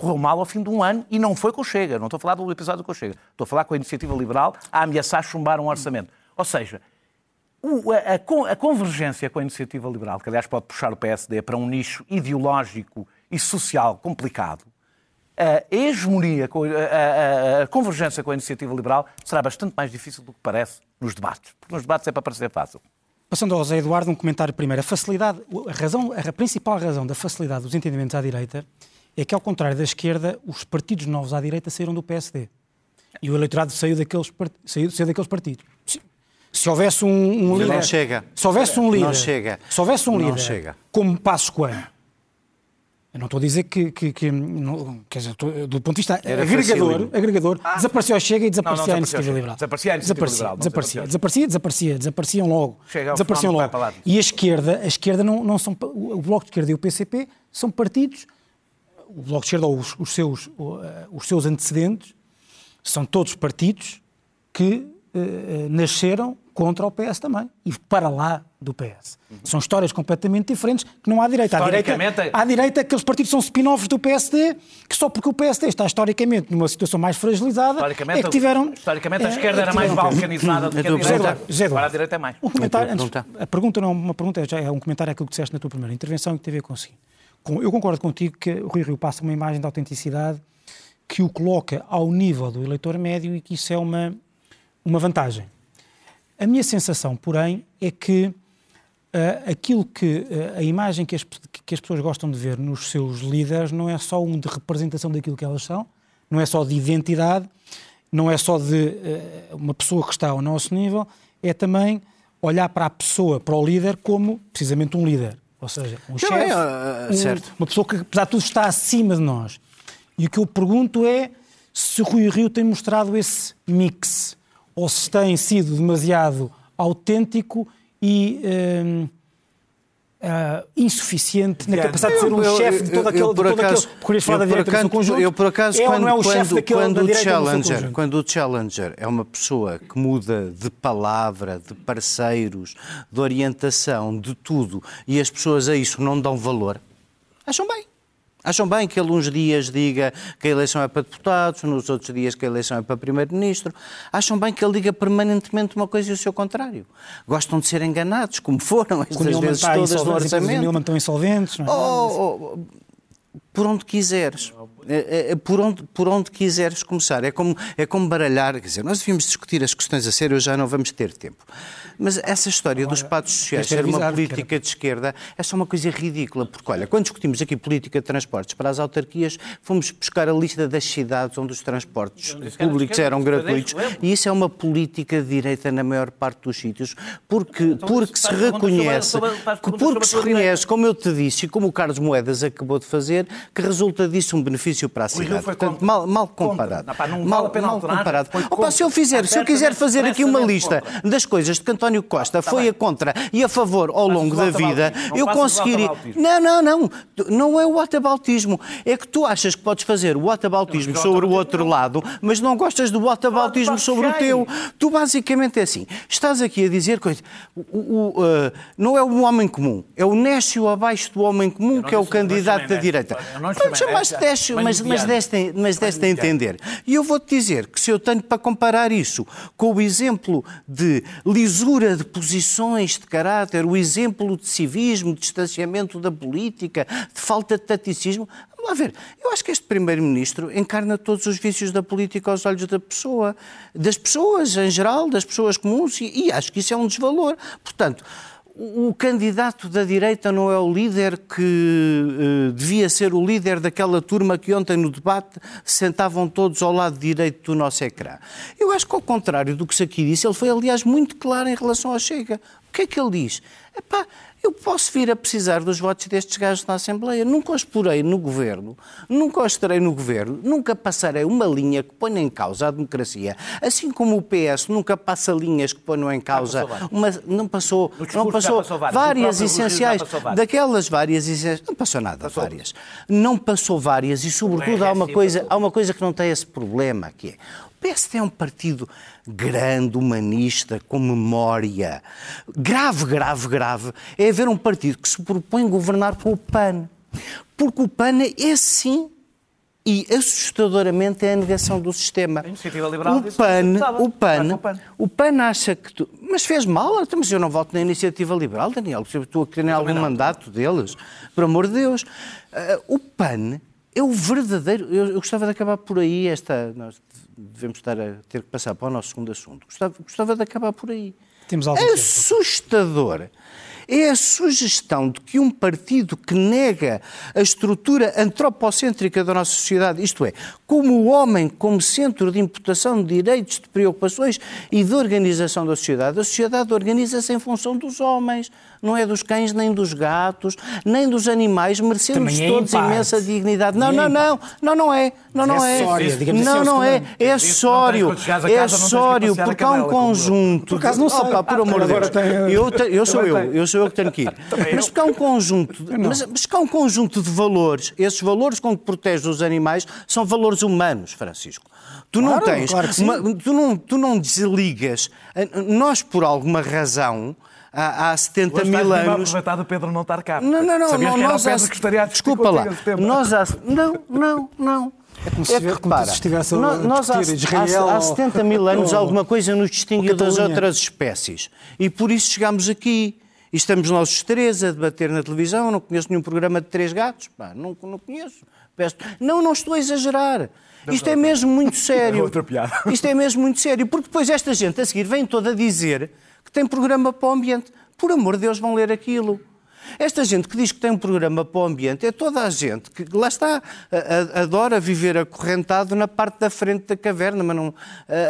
correu mal ao fim de um ano e não foi com o Chega. Não estou a falar do episódio com o Chega. Estou a falar com a iniciativa liberal a ameaçar chumbar um orçamento. Ou seja, a, a con- a convergência com a iniciativa liberal, que aliás pode puxar o PSD para um nicho ideológico e social complicado, a hegemonia, a convergência com a iniciativa liberal será bastante mais difícil do que parece nos debates. Porque nos debates é para parecer fácil. Passando ao José Eduardo, um comentário primeiro. A facilidade, a, razão, a principal razão da facilidade dos entendimentos à direita é que, ao contrário da esquerda, os partidos novos à direita saíram do PSD. E o eleitorado saiu daqueles, part- saiu, saiu daqueles partidos. Se, se houvesse um, um Não líder... chega. Se houvesse um líder... Não chega. Se houvesse um Não líder chega. como Passos Coelho, eu não estou a dizer que, que, que não- quer dizer, do ponto de vista Era agregador, facílimo. agregador desapareceu a Chega e desaparecia não, desapareceu a iniciativa liberal. Desaparecia a iniciativa liberal, não desaparecia, desaparecia, desaparecia, desapareciam logo. Chega, desapareciam logo. E a esquerda, a esquerda não, não são, o Bloco de Esquerda e o PCP são partidos, o Bloco de Esquerda ou os, os seus, eh, os seus antecedentes, são todos partidos que eh, eh, nasceram contra o PS também e para lá do PS. São histórias completamente diferentes que não há direita. À direita, à direita aqueles partidos são spin-offs do PSD que só porque o PSD está historicamente numa situação mais fragilizada Historicamente, é que tiveram... historicamente a é, esquerda é que era mais balcanizada do que a direita. Eduardo. Agora a direita é mais. Um comentário, antes, a pergunta não é uma pergunta, é um comentário àquilo que disseste na tua primeira intervenção e que teve a ver Eu concordo contigo que o Rui Rio passa uma imagem de autenticidade que o coloca ao nível do eleitor médio e que isso é uma, uma vantagem. A minha sensação, porém, é que ah, aquilo que ah, a imagem que as, que as pessoas gostam de ver nos seus líderes não é só um de representação daquilo que elas são, não é só de identidade, não é só de ah, uma pessoa que está ao nosso nível, é também olhar para a pessoa, para o líder, como precisamente um líder. Ou seja, um chefe, é, ah, um- certo. uma pessoa que, apesar de tudo, está acima de nós. E o que eu pergunto é se o Rui Rio tem mostrado esse mix ou se tem sido demasiado autêntico e, hum, uh, insuficiente na capacidade de ser um chefe de todo aquele, eu, todo acaso, aquele, por falar da direita acaso, conjunto, eu por acaso é quando, é o quando, chefe daquele, quando o challenger, quando o challenger é uma pessoa que muda de palavra, de parceiros, de orientação, de tudo, e as pessoas a isso não dão valor, acham bem. Acham bem que ele uns dias diga que a eleição é para deputados, nos outros dias que a eleição é para primeiro-ministro. Acham bem que ele diga permanentemente uma coisa e o seu contrário. Gostam de ser enganados, como foram estas vezes todas no orçamento. estão insolventes. Não é? Oh, oh, por onde quiseres. É, é, por, onde, por onde quiseres começar. É como, é como baralhar. Quer dizer, nós devíamos discutir as questões a sério, já não vamos ter tempo. Mas essa história Agora, dos patos sociais ser uma política de esquerda é só uma coisa ridícula, porque, olha, quando discutimos aqui política de transportes para as autarquias, fomos buscar a lista das cidades onde os transportes públicos eram gratuitos, e isso é uma política de direita na maior parte dos sítios, porque, então, porque se reconhece, porque se reconhece, como eu te disse, e como o Carlos Moedas acabou de fazer, que resulta disso um benefício para a cidade. Portanto, mal, mal comparado. mal, mal comparado. Opa, se eu fizer, se eu quiser fazer aqui uma lista das coisas de que António Costa tá foi a contra e a favor ao longo da vida, eu conseguiria. Não, não, não. Não é o whataboutismo. É que tu achas que podes fazer o whataboutismo sobre o outro lado, mas não gostas do whataboutismo sobre o teu. Tu basicamente é assim. Estás aqui a dizer coisa. O, o, uh, não é o homem comum, é o Nécio abaixo do homem comum que é o candidato da direita. Não chamaste Nécio, mas, mas, deste, mas deste a entender. E eu vou-te dizer que se eu tenho para comparar isso com o exemplo de lisura de posições de caráter, o exemplo de civismo, de distanciamento da política, de falta de taticismo. Vamos lá ver. Eu acho que este Primeiro-Ministro encarna todos os vícios da política aos olhos da pessoa, das pessoas em geral, das pessoas comuns, e, e acho que isso é um desvalor. Portanto, o candidato da direita não é o líder que uh, devia ser o líder daquela turma que ontem no debate sentavam todos ao lado direito do nosso ecrã. Eu acho que, ao contrário do que se aqui disse, ele foi, aliás, muito claro em relação ao Chega. O que é que ele diz? Epá, eu posso vir a precisar dos votos destes gajos na Assembleia. Nunca os porei no governo, nunca os terei no governo, nunca passarei uma linha que ponha em causa a democracia. Assim como o PS nunca passa linhas que ponham em causa. Não uma, não passou, não passou, passou várias essenciais. Passou daquelas várias essenciais. Não passou nada, passou. várias. Não passou várias e, sobretudo, há uma, coisa, há uma coisa que não tem esse problema, que é PSD é um partido grande, humanista, com memória. Grave, grave, grave é haver um partido que se propõe governar com o PAN. Porque o PAN é sim e assustadoramente é a negação do sistema. liberal o PAN, o PAN, o PAN acha que tu, mas fez mal, então, mas eu não voto na iniciativa liberal, Daniel, estou a querer algum mandato deles, por amor de Deus. Uh, o PAN é o verdadeiro. Eu, eu, gostava de acabar por aí esta. Nós devemos estar a ter que passar para o nosso segundo assunto. Gostava, gostava de acabar por aí. Temos algo é assustador. É a sugestão de que um partido que nega a estrutura antropocêntrica da nossa sociedade, isto é, como o homem como centro de imputação de direitos, de preocupações e de organização da sociedade, a sociedade organiza-se em função dos homens não é dos cães, nem dos gatos, nem dos animais, merecemos é todos imensa dignidade. Não, não, não, não, não é. Não, não é. Não, não é. É sório. É sório, porque há um conjunto. Por acaso não sei. por amor de Deus. Eu sou eu, eu sou eu que tenho que ir. Mas porque há um conjunto, mas, mas há um conjunto de valores. Esses valores com que proteges os animais são valores humanos, Francisco. Tu não tens, claro uma, tu, não, tu não desligas. Nós, por alguma razão, há, há 70 mil anos. aproveitado o Pedro não estar cá. Não, não, não. Sabias não, que era nós o Pedro há... que estaria a Desculpa lá. Nós há... Não, não, não. É como se, é que, repara, se estivesse a nós, há, Israel, há, há 70 mil anos alguma coisa nos distinguiu das outras espécies. E por isso chegámos aqui. E estamos nós os três a debater na televisão. não conheço nenhum programa de três gatos. Pá, não, não conheço. Não, não estou a exagerar. Isto é mesmo muito sério. Outra piada. Isto é mesmo muito sério. Porque depois esta gente a seguir vem toda a dizer que tem programa para o ambiente por amor de Deus, vão ler aquilo. Esta gente que diz que tem um programa para o ambiente é toda a gente que, lá está, adora viver acorrentado na parte da frente da caverna, mas não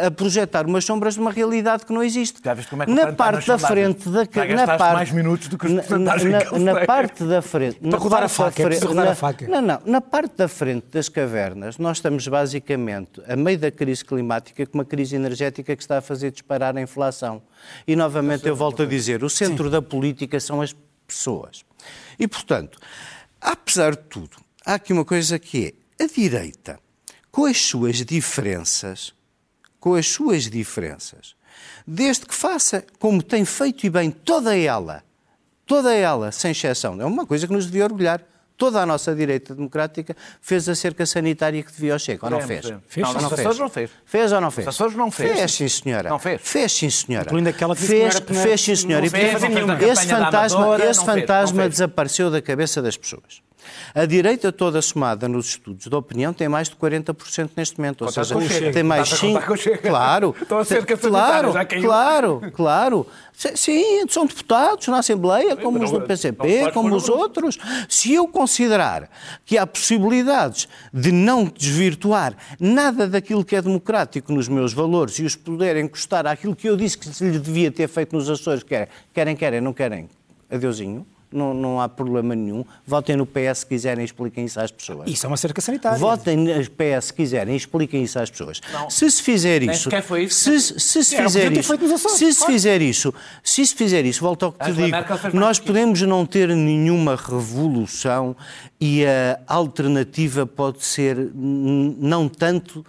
a, projetar umas sombras de uma realidade que não existe. Já viste como é que na parte da frente da caverna. Na parte, mais minutos do que os na, na, na parte da frente. Para rodar a faca, é rodar a faca. Não, não. Na parte da frente das cavernas, nós estamos basicamente, a meio da crise climática, com uma crise energética que está a fazer disparar a inflação. E novamente eu volto a dizer, o centro Sim. da política são as pessoas. E, portanto, apesar de tudo, há aqui uma coisa que é a direita, com as suas diferenças, com as suas diferenças, desde que faça como tem feito e bem toda ela, toda ela, sem exceção, é uma coisa que nos devia orgulhar toda a nossa direita democrática fez a cerca sanitária que devia ao Chega. Ou não fez? Fez, não, não, não fez. não fez. Fez ou não fez? Açores não fez. Fez, sim, senhora. Não fez. Fez, sim, senhora. Incluindo aquela que fez, que era, fez, sim, senhora. E, portanto, esse fantasma, esse não fez, fantasma não desapareceu da cabeça das pessoas. A direita toda somada nos estudos de opinião tem mais de 40% neste momento. Ou seja, tem mais Estás a contar 5. com o Chega. Claro. Estão a cerca claro, claro, claro. Sim, são deputados na Assembleia, como os do PCP, não como os outros. Se eu considerar que há possibilidades de não desvirtuar nada daquilo que é democrático nos meus valores e os poder encostar àquilo que eu disse que se lhe devia ter feito nos Açores, querem, querem, querem, não querem, adeusinho, não, não há problema nenhum. Votem no PS se quiserem expliquem isso às pessoas. Isso é uma cerca sanitária. Votem no PS se quiserem expliquem isso às pessoas. Não. Se se fizer isso, foi isso. se, se se que fizer isso, Açores, se se fizer isso, se se fizer isso, volto ao que te digo, nós podemos não ter nenhuma revolução e a alternativa pode ser não tanto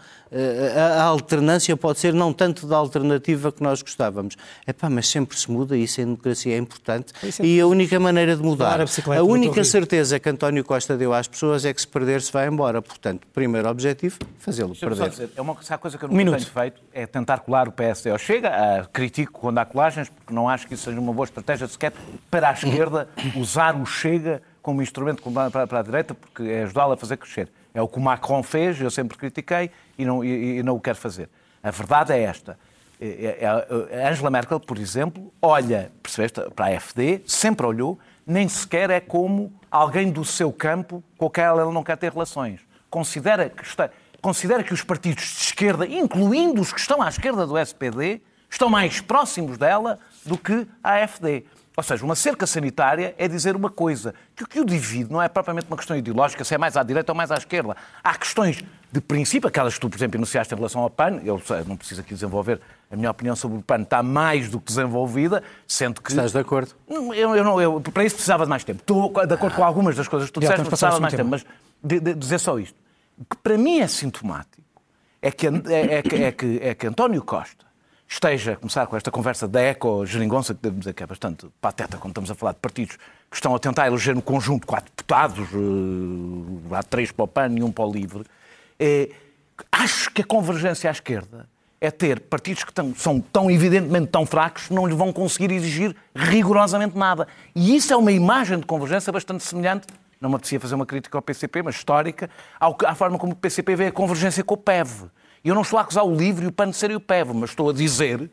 a a alternância pode ser não tanto da alternativa que nós gostávamos. Epá, mas sempre se muda, isso em democracia é importante. É- E a única maneira de mudar, Dar a a única certeza que António Costa deu às pessoas é que se perder se vai embora. Portanto, primeiro objetivo, fazê-lo perder. dizer, é uma, se há coisa que eu Um nunca minuto. tenho feito é tentar colar o PSD ao Chega. Critico quando há colagens, porque não acho que isso seja uma boa estratégia sequer para a esquerda usar o Chega como instrumento para a direita, porque é ajudá-la a fazer crescer. É o que o Macron fez, eu sempre critiquei e não, e- e não o quero fazer. A verdade é esta. É- é- é- Angela Merkel, por exemplo, olha, percebeste, para a AfD, sempre olhou, nem sequer é como alguém do seu campo com quem ela não quer ter relações. Considera que, está, considera que os partidos de esquerda, incluindo os que estão à esquerda do SPD, estão mais próximos dela do que a AfD. Ou seja, uma cerca sanitária é dizer uma coisa, que o que o divide não é propriamente uma questão ideológica, se é mais à direita ou mais à esquerda. Há questões de princípio, aquelas que tu, por exemplo, enunciaste em relação ao PAN, eu não preciso aqui desenvolver a minha opinião sobre o PAN, está mais do que desenvolvida, sendo que... Estás de acordo? Eu, eu não, eu, para isso precisava de mais tempo. Estou de acordo com algumas das coisas que tu disseste, mas precisava de mais ao tempo. Mas de, de- dizer só isto. O que para mim é sintomático é que, é, é é que, é que António Costa esteja a começar com esta conversa da eco-geringonça, que devo dizer que é bastante pateta quando estamos a falar de partidos que estão a tentar eleger no conjunto quatro deputados, eh, há três para o PAN e um para o LIVRE. Eh, acho que a convergência à esquerda é ter partidos que tão- são tão evidentemente tão fracos que não lhe vão conseguir exigir rigorosamente nada. E isso é uma imagem de convergência bastante semelhante, não me apetecia fazer uma crítica ao PCP, mas histórica, à forma como o PCP vê a convergência com o PEV. E eu não estou a acusar o LIVRE e o PAN de serem o PEV, mas estou a dizer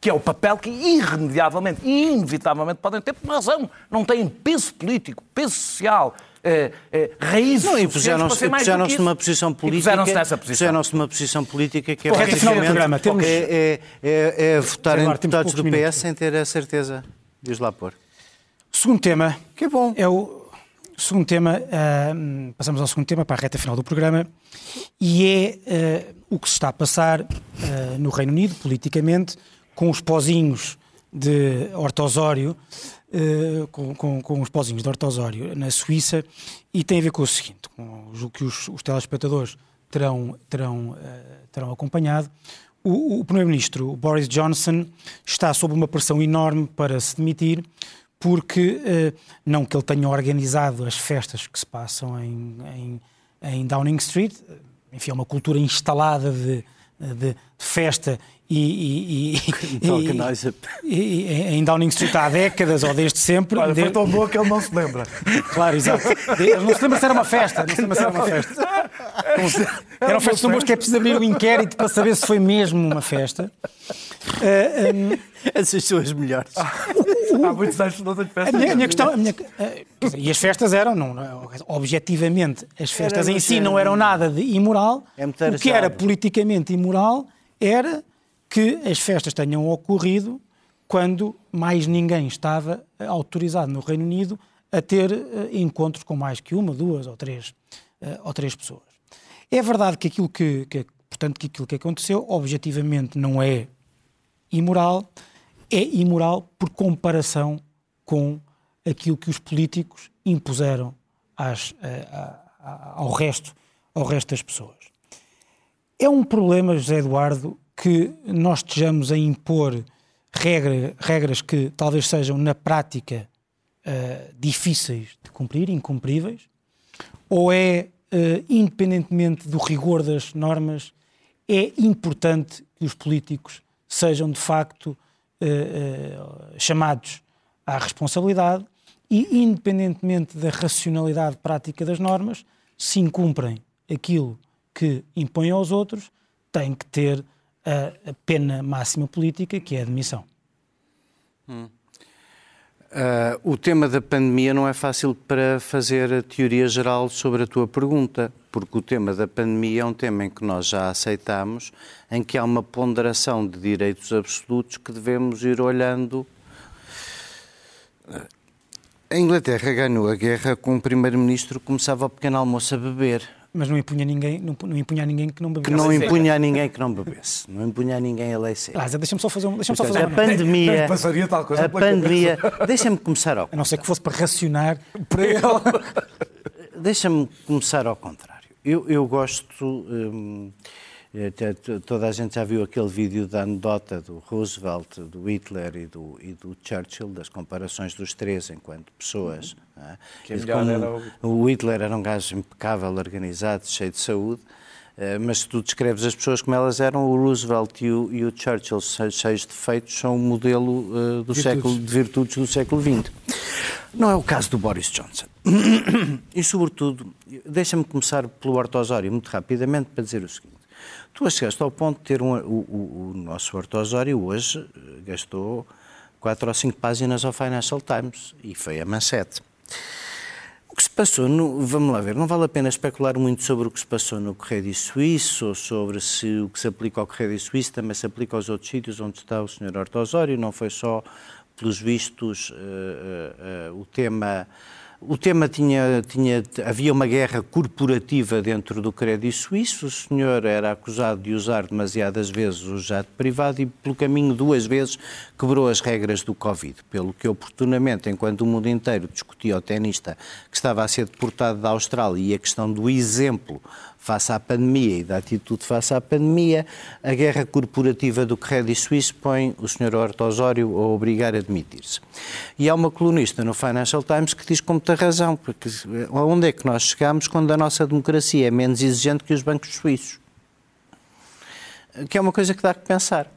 que é o papel que irremediavelmente e inevitavelmente podem ter por razão. Não têm peso político, peso social, eh, eh, raízes Não, e puseram-se isso. numa posição E política. puseram-se nessa posição. Puseram-se numa posição política que é reta final do programa, temos- é, é, é, é votar em deputados do PS sem ter a certeza. Diz lá pôr. Segundo tema. Que bom. É o segundo tema. ah, passamos ao segundo tema, para a reta final do programa. E é ah, o que se está a passar ah, no Reino Unido, politicamente, com os pozinhos de Hortosório, ah, com, com, com os pozinhos de Hortosório na Suíça, e tem a ver com o seguinte, com o que os, os telespectadores terão, terão, ah, terão acompanhado. O, o Primeiro-Ministro Boris Johnson está sob uma pressão enorme para se demitir, porque eh, não que ele tenha organizado as festas que se passam em, em, em Downing Street, eh, enfim, é uma cultura instalada de, de- de festa e, e- e- e- e- e- em Downing Street há décadas ou desde sempre. Olha, foi tão boa que ele não se lembra. Claro, exato. Ele não se lembra se era uma festa. Não se lembra se era uma festa. Era uma festa humor que é preciso abrir um inquérito para saber se foi mesmo uma festa. Eh, hum, Essas são as melhores. Há muitos anos que não tenho A festa. minha, a minha questão. a minha- eh, e as festas eram, não, objetivamente, as festas Era em si não eram nada de imoral. É o que era politicamente imoral era que as festas tenham ocorrido quando mais ninguém estava eh, autorizado no Reino Unido a ter eh, encontros com mais que uma, duas ou três, eh, ou três pessoas. É verdade que aquilo que, que- portanto, que aquilo que aconteceu objetivamente não é imoral, é imoral por comparação com aquilo que os políticos impuseram às, a, ao, resto, ao resto das pessoas. É um problema, José Eduardo, que nós estejamos a impor regra, regras que talvez sejam, na prática, uh, difíceis de cumprir, incumpríveis, ou é, uh, independentemente do rigor das normas, é importante que os políticos sejam, de facto, uh, chamados à responsabilidade e, independentemente da racionalidade prática das normas, se incumprem aquilo que impõem aos outros, têm que ter a pena máxima política, que é a admissão. Hum. Uh, o tema da pandemia não é fácil para fazer a teoria geral sobre a tua pergunta, porque o tema da pandemia é um tema em que nós já aceitamos, em que há uma ponderação de direitos absolutos que devemos ir olhando. A Inglaterra ganhou a guerra com o primeiro-ministro que começava o pequeno almoço a beber mas não impunha ninguém, não, não impunha a ninguém que não bebesse. Que não impunha a ninguém que não bebesse. Não impunha a ninguém a lei seca. Ah, deixa-me só fazer, um, deixa só fazer a pandemia, passaria tal coisa a pandemia, deixa-me começar ao A não ser que fosse para racionar para ele. deixa-me começar ao contrário. Eu, eu gosto hum, toda a gente já viu aquele vídeo da anedota do Roosevelt, do Hitler e do, e do Churchill, das comparações dos três enquanto pessoas. Uhum. É? Que o... o Hitler era um gajo impecável, organizado, cheio de saúde, é, mas se tu descreves as pessoas como elas eram, o Roosevelt e o, e o Churchill, cheios de defeitos, são o um modelo uh, do virtudes. século, de virtudes do século XX. Não é o caso do Boris Johnson. e, sobretudo, deixa-me começar pelo ortosório, muito rapidamente, para dizer o seguinte. Tu chegaste ao ponto de ter um, o, o, nosso ortosório hoje eh, gastou quatro ou cinco páginas ao Financial Times e foi a manchete. O que se passou, no, vamos lá ver, não vale a pena especular muito sobre o que se passou no Correio Suíço ou sobre se o que se aplica ao Correio Suíço também se aplica aos outros sítios onde está o Sr. Ortosório, não foi só, pelos vistos, uh, uh, uh, o tema o tema tinha, tinha, havia uma guerra corporativa dentro do crédito suíço. O senhor era acusado de usar demasiadas vezes o jato privado e, pelo caminho, duas vezes quebrou as regras do Covid. Pelo que, oportunamente, enquanto o mundo inteiro discutia o tenista que estava a ser deportado da Austrália e a questão do exemplo face à pandemia e da atitude face à pandemia, a guerra corporativa do Credit Suisse põe o Sr. Horto Osório a obrigar a demitir-se. E há uma colunista no Financial Times que diz com muita razão, porque onde é que nós chegamos quando a nossa democracia é menos exigente que os bancos suíços? Que é uma coisa que dá que pensar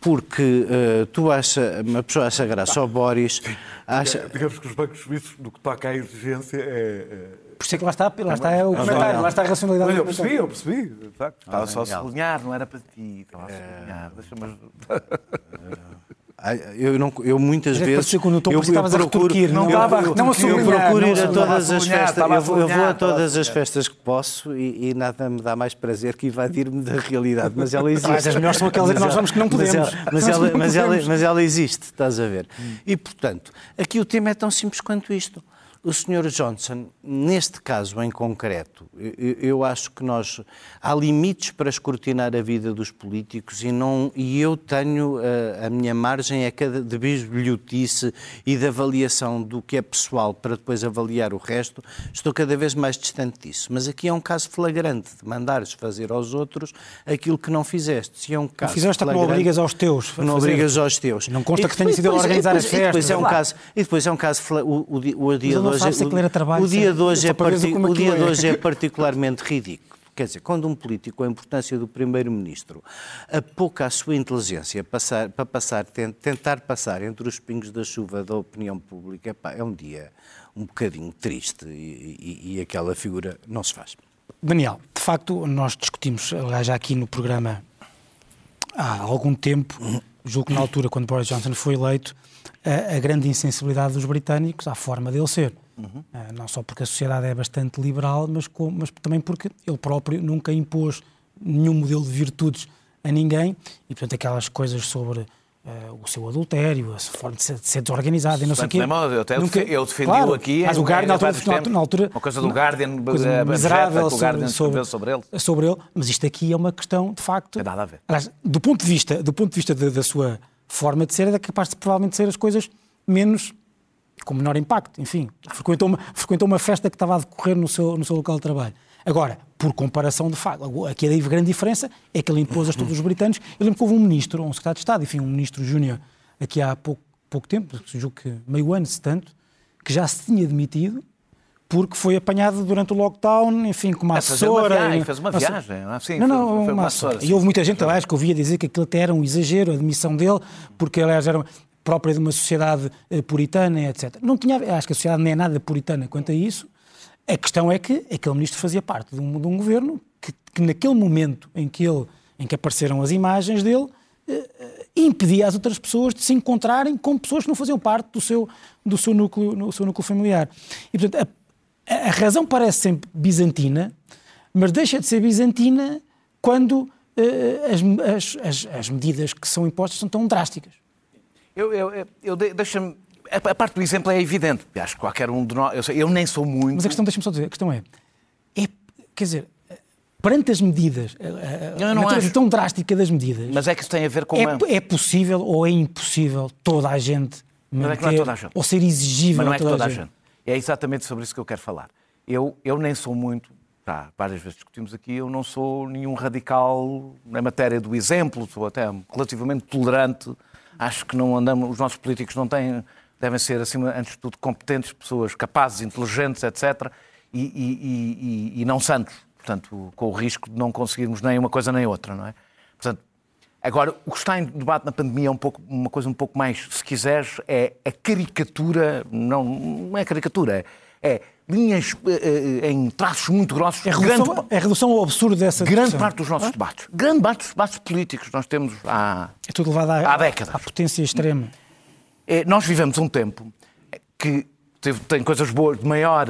porque uh, tu acha, uma pessoa acha graça ao Boris. Acha... Digamos que os bancos suíços, no que toca à exigência, é, é por isso é que lá está, lá está o comentário, lá está a racionalidade. eu percebi, eu percebi. Estava só a sublinhar, não era para ti. Estava a sublinhar. Deixa-me eu, não, eu muitas Mas é vezes. Eu, eu, eu procuro, não, a não eu, eu procuro ir a todas as festas. Eu, vou, eu vou a todas as festas que posso e, e nada me dá mais prazer que evadir-me da realidade. Mas ela existe. Mas as melhores são aquelas que nós vamos que não podemos. Mas ela, mas ela, mas ela, mas ela existe, estás a ver. E portanto, aqui o tema é tão simples quanto isto. O Sr. Johnson, neste caso em concreto, eu, eu, acho que nós há limites para escrutinar a vida dos políticos e não e eu tenho a, eh, a minha margem é cada de bisbilhotice e de avaliação do que é pessoal para depois avaliar o resto. Estou cada vez mais distante disso. Mas aqui é um caso flagrante de mandares fazer aos outros aquilo que não fizeste. Se é um caso não fizeste não obrigas aos teus. Não obrigas aos teus. Não consta que tenha sido a organizar as festas. E depois é um caso, e depois é um caso o, o, o dia hoje, é, o dia de hoje, é, o dia de hoje é particularmente ridículo. Quer dizer, quando um político, com a importância do Primeiro-Ministro, apoca a sua inteligência passar, para passar, tentar passar entre os pingos da chuva da opinião pública, epá, é um dia um bocadinho triste e, e, e, aquela figura não se faz. Daniel, de facto, nós discutimos, aliás, já aqui no programa há algum tempo, julgo que na altura, quando Boris Johnson foi eleito, a, a grande insensibilidade dos britânicos à forma dele ser. Uhum. Uh, não só porque a sociedade é bastante liberal, mas, com, mas também porque ele próprio nunca impôs nenhum modelo de virtudes a ninguém e, portanto, aquelas coisas sobre Uh, o seu adultério, a forma de ser, de ser desorganizado e não sei o quê. Eu, até Nunca... eu defendi-o claro, aqui. Mas o Guardian, na altura, na altura. Uma coisa do Guardian, coisa miserável sobre, Guardian sobre, sobre, ele. sobre ele. Mas isto aqui é uma questão, de facto. Tem nada a ver. Aliás, do ponto de vista, do ponto de vista de, da sua forma de ser, é capaz de provavelmente ser as coisas menos com menor impacto, enfim, frequentou uma, frequentou uma festa que estava a decorrer no seu, no seu local de trabalho. Agora, por comparação de facto, aqui a grande diferença é que ele impôs a todos os britânicos. Eu lembro que houve um ministro, um secretário de Estado, enfim, um ministro júnior, aqui há pouco, pouco tempo, julgo que meio ano, se tanto, que já se tinha demitido porque foi apanhado durante o lockdown, enfim, com uma assessora. viagem, fez uma viagem, não é? Sim, não, foi- não, foi uma assessora. E houve muita gente, aliás, que ouvia dizer que aquilo até era um exagero, a demissão dele, porque aliás era própria de uma sociedade eh, puritana, etc. Não tinha, acho que a sociedade não é nada puritana quanto a isso. A questão é que aquele ministro fazia parte de um, de um governo que, que naquele momento em que ele, em que apareceram as imagens dele, eh, eh, impedia as outras pessoas de se encontrarem com pessoas que não faziam parte do seu, do seu, núcleo, no seu núcleo familiar. E, portanto, a, a razão parece sempre bizantina, mas deixa de ser bizantina quando eh, as, as, as, as medidas que são impostas são tão drásticas. Eu, eu, eu, eu de- deixa-me. A, a parte do exemplo é evidente. Acho que qualquer um de nós. Eu, eu nem sou muito. Mas a questão, deixa-me só dizer, a questão é, é quer dizer, perante as medidas, a, a- a natureza tão drástica das medidas, Mas é que isso tem a ver com é, uma. é possível ou é impossível toda a gente Mas é que não é manter, toda a gente. ou ser exigível Mas não a é toda, toda a gente. É exatamente sobre isso que eu quero falar. Eu, eu nem sou muito, já várias vezes discutimos aqui, eu não sou nenhum radical na matéria do exemplo, sou até relativamente tolerante. Acho que não andamos, os nossos políticos não têm, devem ser, acima, antes de tudo, competentes, pessoas capazes, inteligentes, etc. E, e- e- e- não santos. Portanto, com o risco de não conseguirmos nem uma coisa nem outra, não é? Agora, o que está em debate na pandemia é um pouco, uma coisa um pouco mais, se quiseres, é a caricatura, não, não é caricatura, é linhas eh, eh, em traços muito grossos. É a grande, redução, é redução ao absurdo dessa grande discussão. parte dos nossos debates. Grande parte dos debates políticos nós temos há, É tudo levado à, Há décadas. à potência extrema. É, nós vivemos um tempo que teve- tem coisas boas de maior,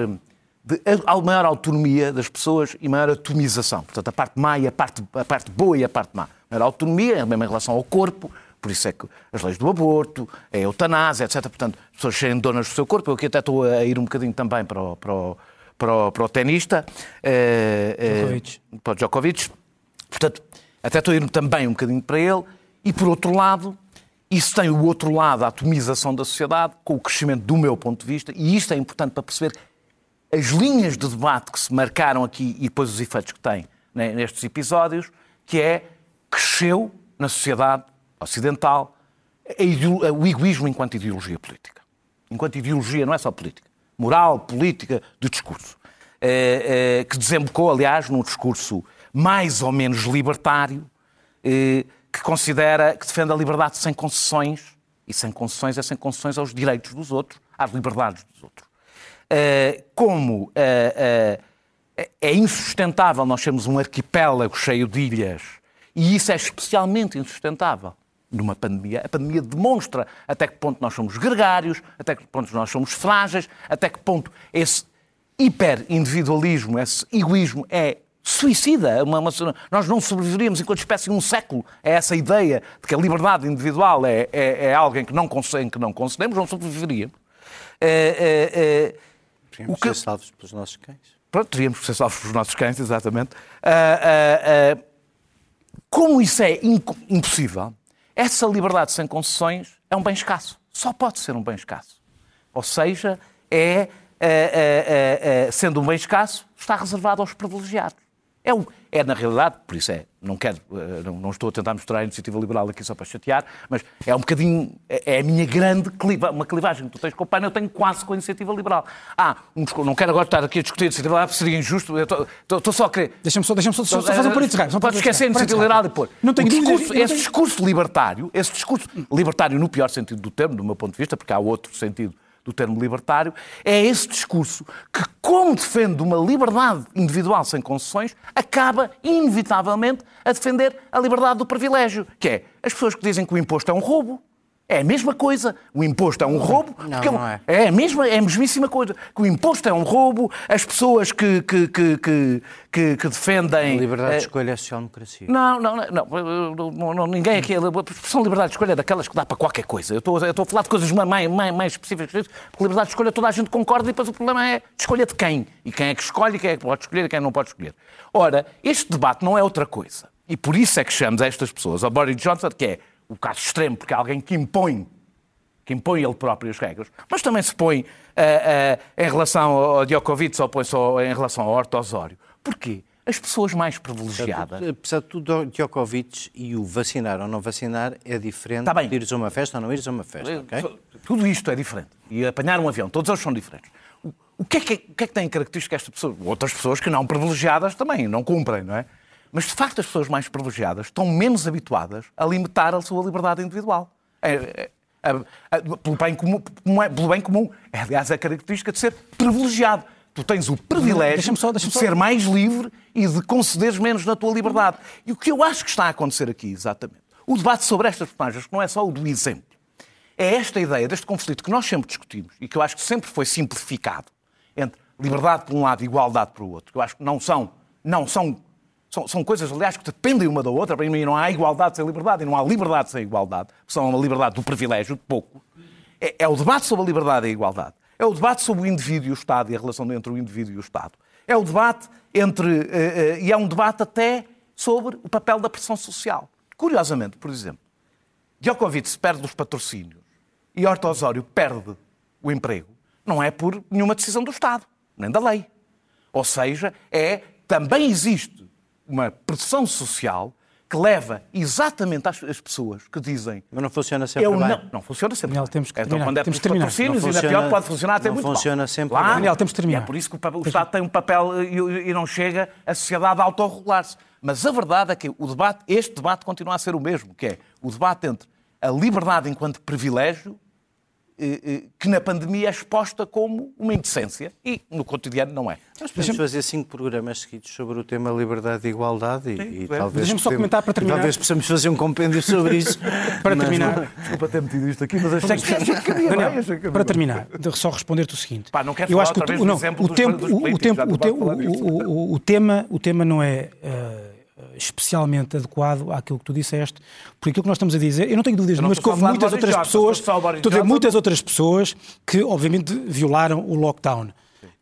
de a- maior autonomia das pessoas e maior atomização. Portanto, a parte má e a parte, a parte boa e a parte má. Maior autonomia, a mesma em relação ao corpo, por isso é que as leis do aborto, a eutanásia, etc. Portanto, as pessoas serem donas do seu corpo. Eu aqui até estou a ir um bocadinho também para o, para o, para o, para o tenista, eh, eh, Djokovic. para o Djokovic. Portanto, até estou a ir também um bocadinho para ele. E, por outro lado, isso tem o outro lado, a atomização da sociedade, com o crescimento do meu ponto de vista, e isto é importante para perceber as linhas de debate que se marcaram aqui e depois os efeitos que têm né, nestes episódios, que é cresceu na sociedade ocidental o egoísmo enquanto ideologia política. Enquanto ideologia, não é só política. Moral, política, de discurso. Eh, eh, que desembocou, aliás, num discurso mais ou menos libertário, eh, que considera, que defende a liberdade sem concessões, e sem concessões é sem concessões aos direitos dos outros, às liberdades dos outros. Como é insustentável nós sermos um arquipélago cheio de ilhas, e isso é especialmente insustentável numa pandemia. A pandemia demonstra até que ponto nós somos gregários, até que ponto nós somos frágeis, até que ponto esse hiperindividualismo, esse egoísmo é suicida. Uma- uma- nós não sobreviveríamos enquanto espécie um século a essa ideia de que a liberdade individual é, é, é algo em que não, em que não concedemos, não sobreviveríamos. É, é, é, o que- ser salvos pelos nossos cães. Pronto, teríamos que ser salvos pelos nossos cães, exatamente. Ah, ah, ah, como isso é impossível, essa liberdade sem concessões é um bem escasso. Só pode ser um bem escasso. Ou seja, é, ah, ah, ah, sendo um bem escasso, está reservado aos privilegiados. É, o- é, na realidade, por isso é, não quero, eh, não, não estou a tentar mostrar a iniciativa liberal aqui só para chatear, mas é um bocadinho, é é a minha grande cliva, uma clivagem que tu tens com o PAN, eu tenho quase com a iniciativa liberal. Ah, não quero agora estar aqui a discutir a iniciativa liberal, porque seria injusto, estou, só a querer... Deixa-me só, deixa só, só, só fazer um parênteses rápido. Pode esquecer a iniciativa liberal e pôr. Não tenho discurso- Esse discurso libertário, esse discurso libertário no pior sentido do termo, do meu ponto de vista, porque há outro sentido do termo libertário, é esse discurso que, como defende uma liberdade individual sem concessões, acaba, inevitavelmente, a defender a liberdade do privilégio, que é as pessoas que dizem que o imposto é um roubo. É a mesma coisa. O imposto é um roubo. Não, porque não é. é a mesma, é a mesmíssima coisa. Que o imposto é um roubo, as pessoas que, que, que, que, que- defendem. A liberdade eh, de escolha é social-democracia. não, não, não, não, não, ninguém aqui. A expressão liberdade de escolha é daquelas que dá para qualquer coisa. Eu estou, eu estou a falar de coisas mais, mais, mais específicas. Porque liberdade de escolha toda a gente concorda e depois o problema é de escolha de quem. E quem é que escolhe, quem é que pode escolher e quem não pode escolher. Ora, este debate não é outra coisa. E por isso é que chamamos a estas pessoas, ao Boris Johnson, que é o caso extremo, porque é alguém que impõe, que impõe ele próprio as regras, mas também se põe eh, eh, em relação ao Djokovic ou põe só em relação ao Horto Osório. Porquê? As pessoas mais privilegiadas. Apesar de tudo, Djokovic e o vacinar ou não vacinar é diferente Tá bem. de ires a uma festa ou não ires a uma festa, ok? Tudo isto é diferente. E apanhar um avião, todos eles são diferentes. O- O que é que, o que, é que tem característica esta pessoa? Outras pessoas que não privilegiadas também, não cumprem, não é? Mas, de facto, as pessoas mais privilegiadas estão menos habituadas a limitar a sua liberdade individual. É, é, é, é, pelo, bem comum, é- pelo bem comum. É, aliás, a característica de ser privilegiado. Tu tens o privilégio só- de só- ser mais livre e de concederes menos na tua liberdade. E o que eu acho que está a acontecer aqui, exatamente, o debate sobre estas personagens, que não é só o do exemplo, é esta ideia deste conflito que nós sempre discutimos e que eu acho que sempre foi simplificado entre liberdade por um lado e igualdade por outro, que eu acho que não são, não são, são, são coisas, aliás, que dependem uma da outra. Para mim não há igualdade sem liberdade e não há liberdade sem igualdade, são uma liberdade do privilégio, de pouco. É, é o debate sobre a liberdade e a igualdade. É o debate sobre o indivíduo e o Estado e a relação entre o indivíduo e o Estado. É o debate entre. eh, eh, e é um debate até sobre o papel da pressão social. Curiosamente, por exemplo, Djokovic perde os patrocínios e Horta Osório perde o emprego, não é por nenhuma decisão do Estado, nem da lei. Ou seja, é também existe uma pressão social que leva exatamente às, às pessoas que dizem Mas não funciona sempre eu bem. não, não funciona sempre. Daniel, temos que então, terminar. quando é Temos pelos patrocínios, Não ainda funciona- pior, pode funcionar até não muito funciona mal. sempre Claro. bem. Daniel, temos que terminar. É por isso que o, Estado tem um papel e, e não chega a sociedade a autorregular-se. Mas a verdade é que o debate, este debate continua a ser o mesmo, que é o debate entre a liberdade enquanto privilégio, que na pandemia é exposta como uma indecência e no cotidiano não é. Nós podemos fazer cinco programas seguidos sobre o tema liberdade e igualdade e, e é. talvez, Deixa-me só podemos- comentar para terminar. talvez possamos fazer um compêndio sobre isso. Para Mas terminar, Desculpa ter metido isto aqui, mas achei que, achei que Daniel, achei que cabia para terminar, só responder-te o seguinte. Pá, não quero eu falar acho que o, não, o dos- tempo, dos o, o tempo, o, te- o- o- o tema, o tema não é eh, especialmente adequado àquilo que tu disseste, porque aquilo que nós estamos a dizer, eu não tenho dúvidas nenhumas estou que houve muitas outras pessoas, estou a dizer muitas outras pessoas que obviamente violaram o lockdown.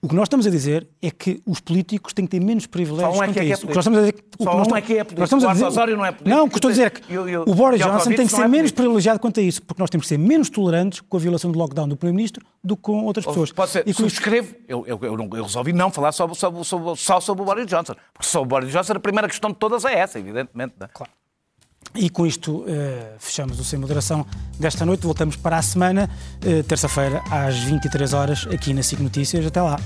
O que nós estamos a dizer é que os políticos têm que ter menos privilégios Só um é quanto que é que é isso. O que nós estamos a dizer, que Só nós um é que é nós político. estamos a O dizer- Osório não é político. Não, o que estou a dizer é que E o- e o Boris Johnson tem que ser é menos privilegiado quanto a isso, porque nós temos que ser menos tolerantes com a violação do lockdown do Primeiro-Ministro do que com outras pessoas. Pode ser, E com subscrevo. Eu, eu, eu, não- eu resolvi não falar sobre, sobre, sobre- só sobre o Boris Johnson. Porque sobre o Boris Johnson a primeira questão de todas é essa, evidentemente. não é? Claro. E com isto eh, fechamos o Sem Moderação desta noite. Voltamos para a semana, eh, terça-feira, às 23 horas, aqui na SIC Notícias. Até lá.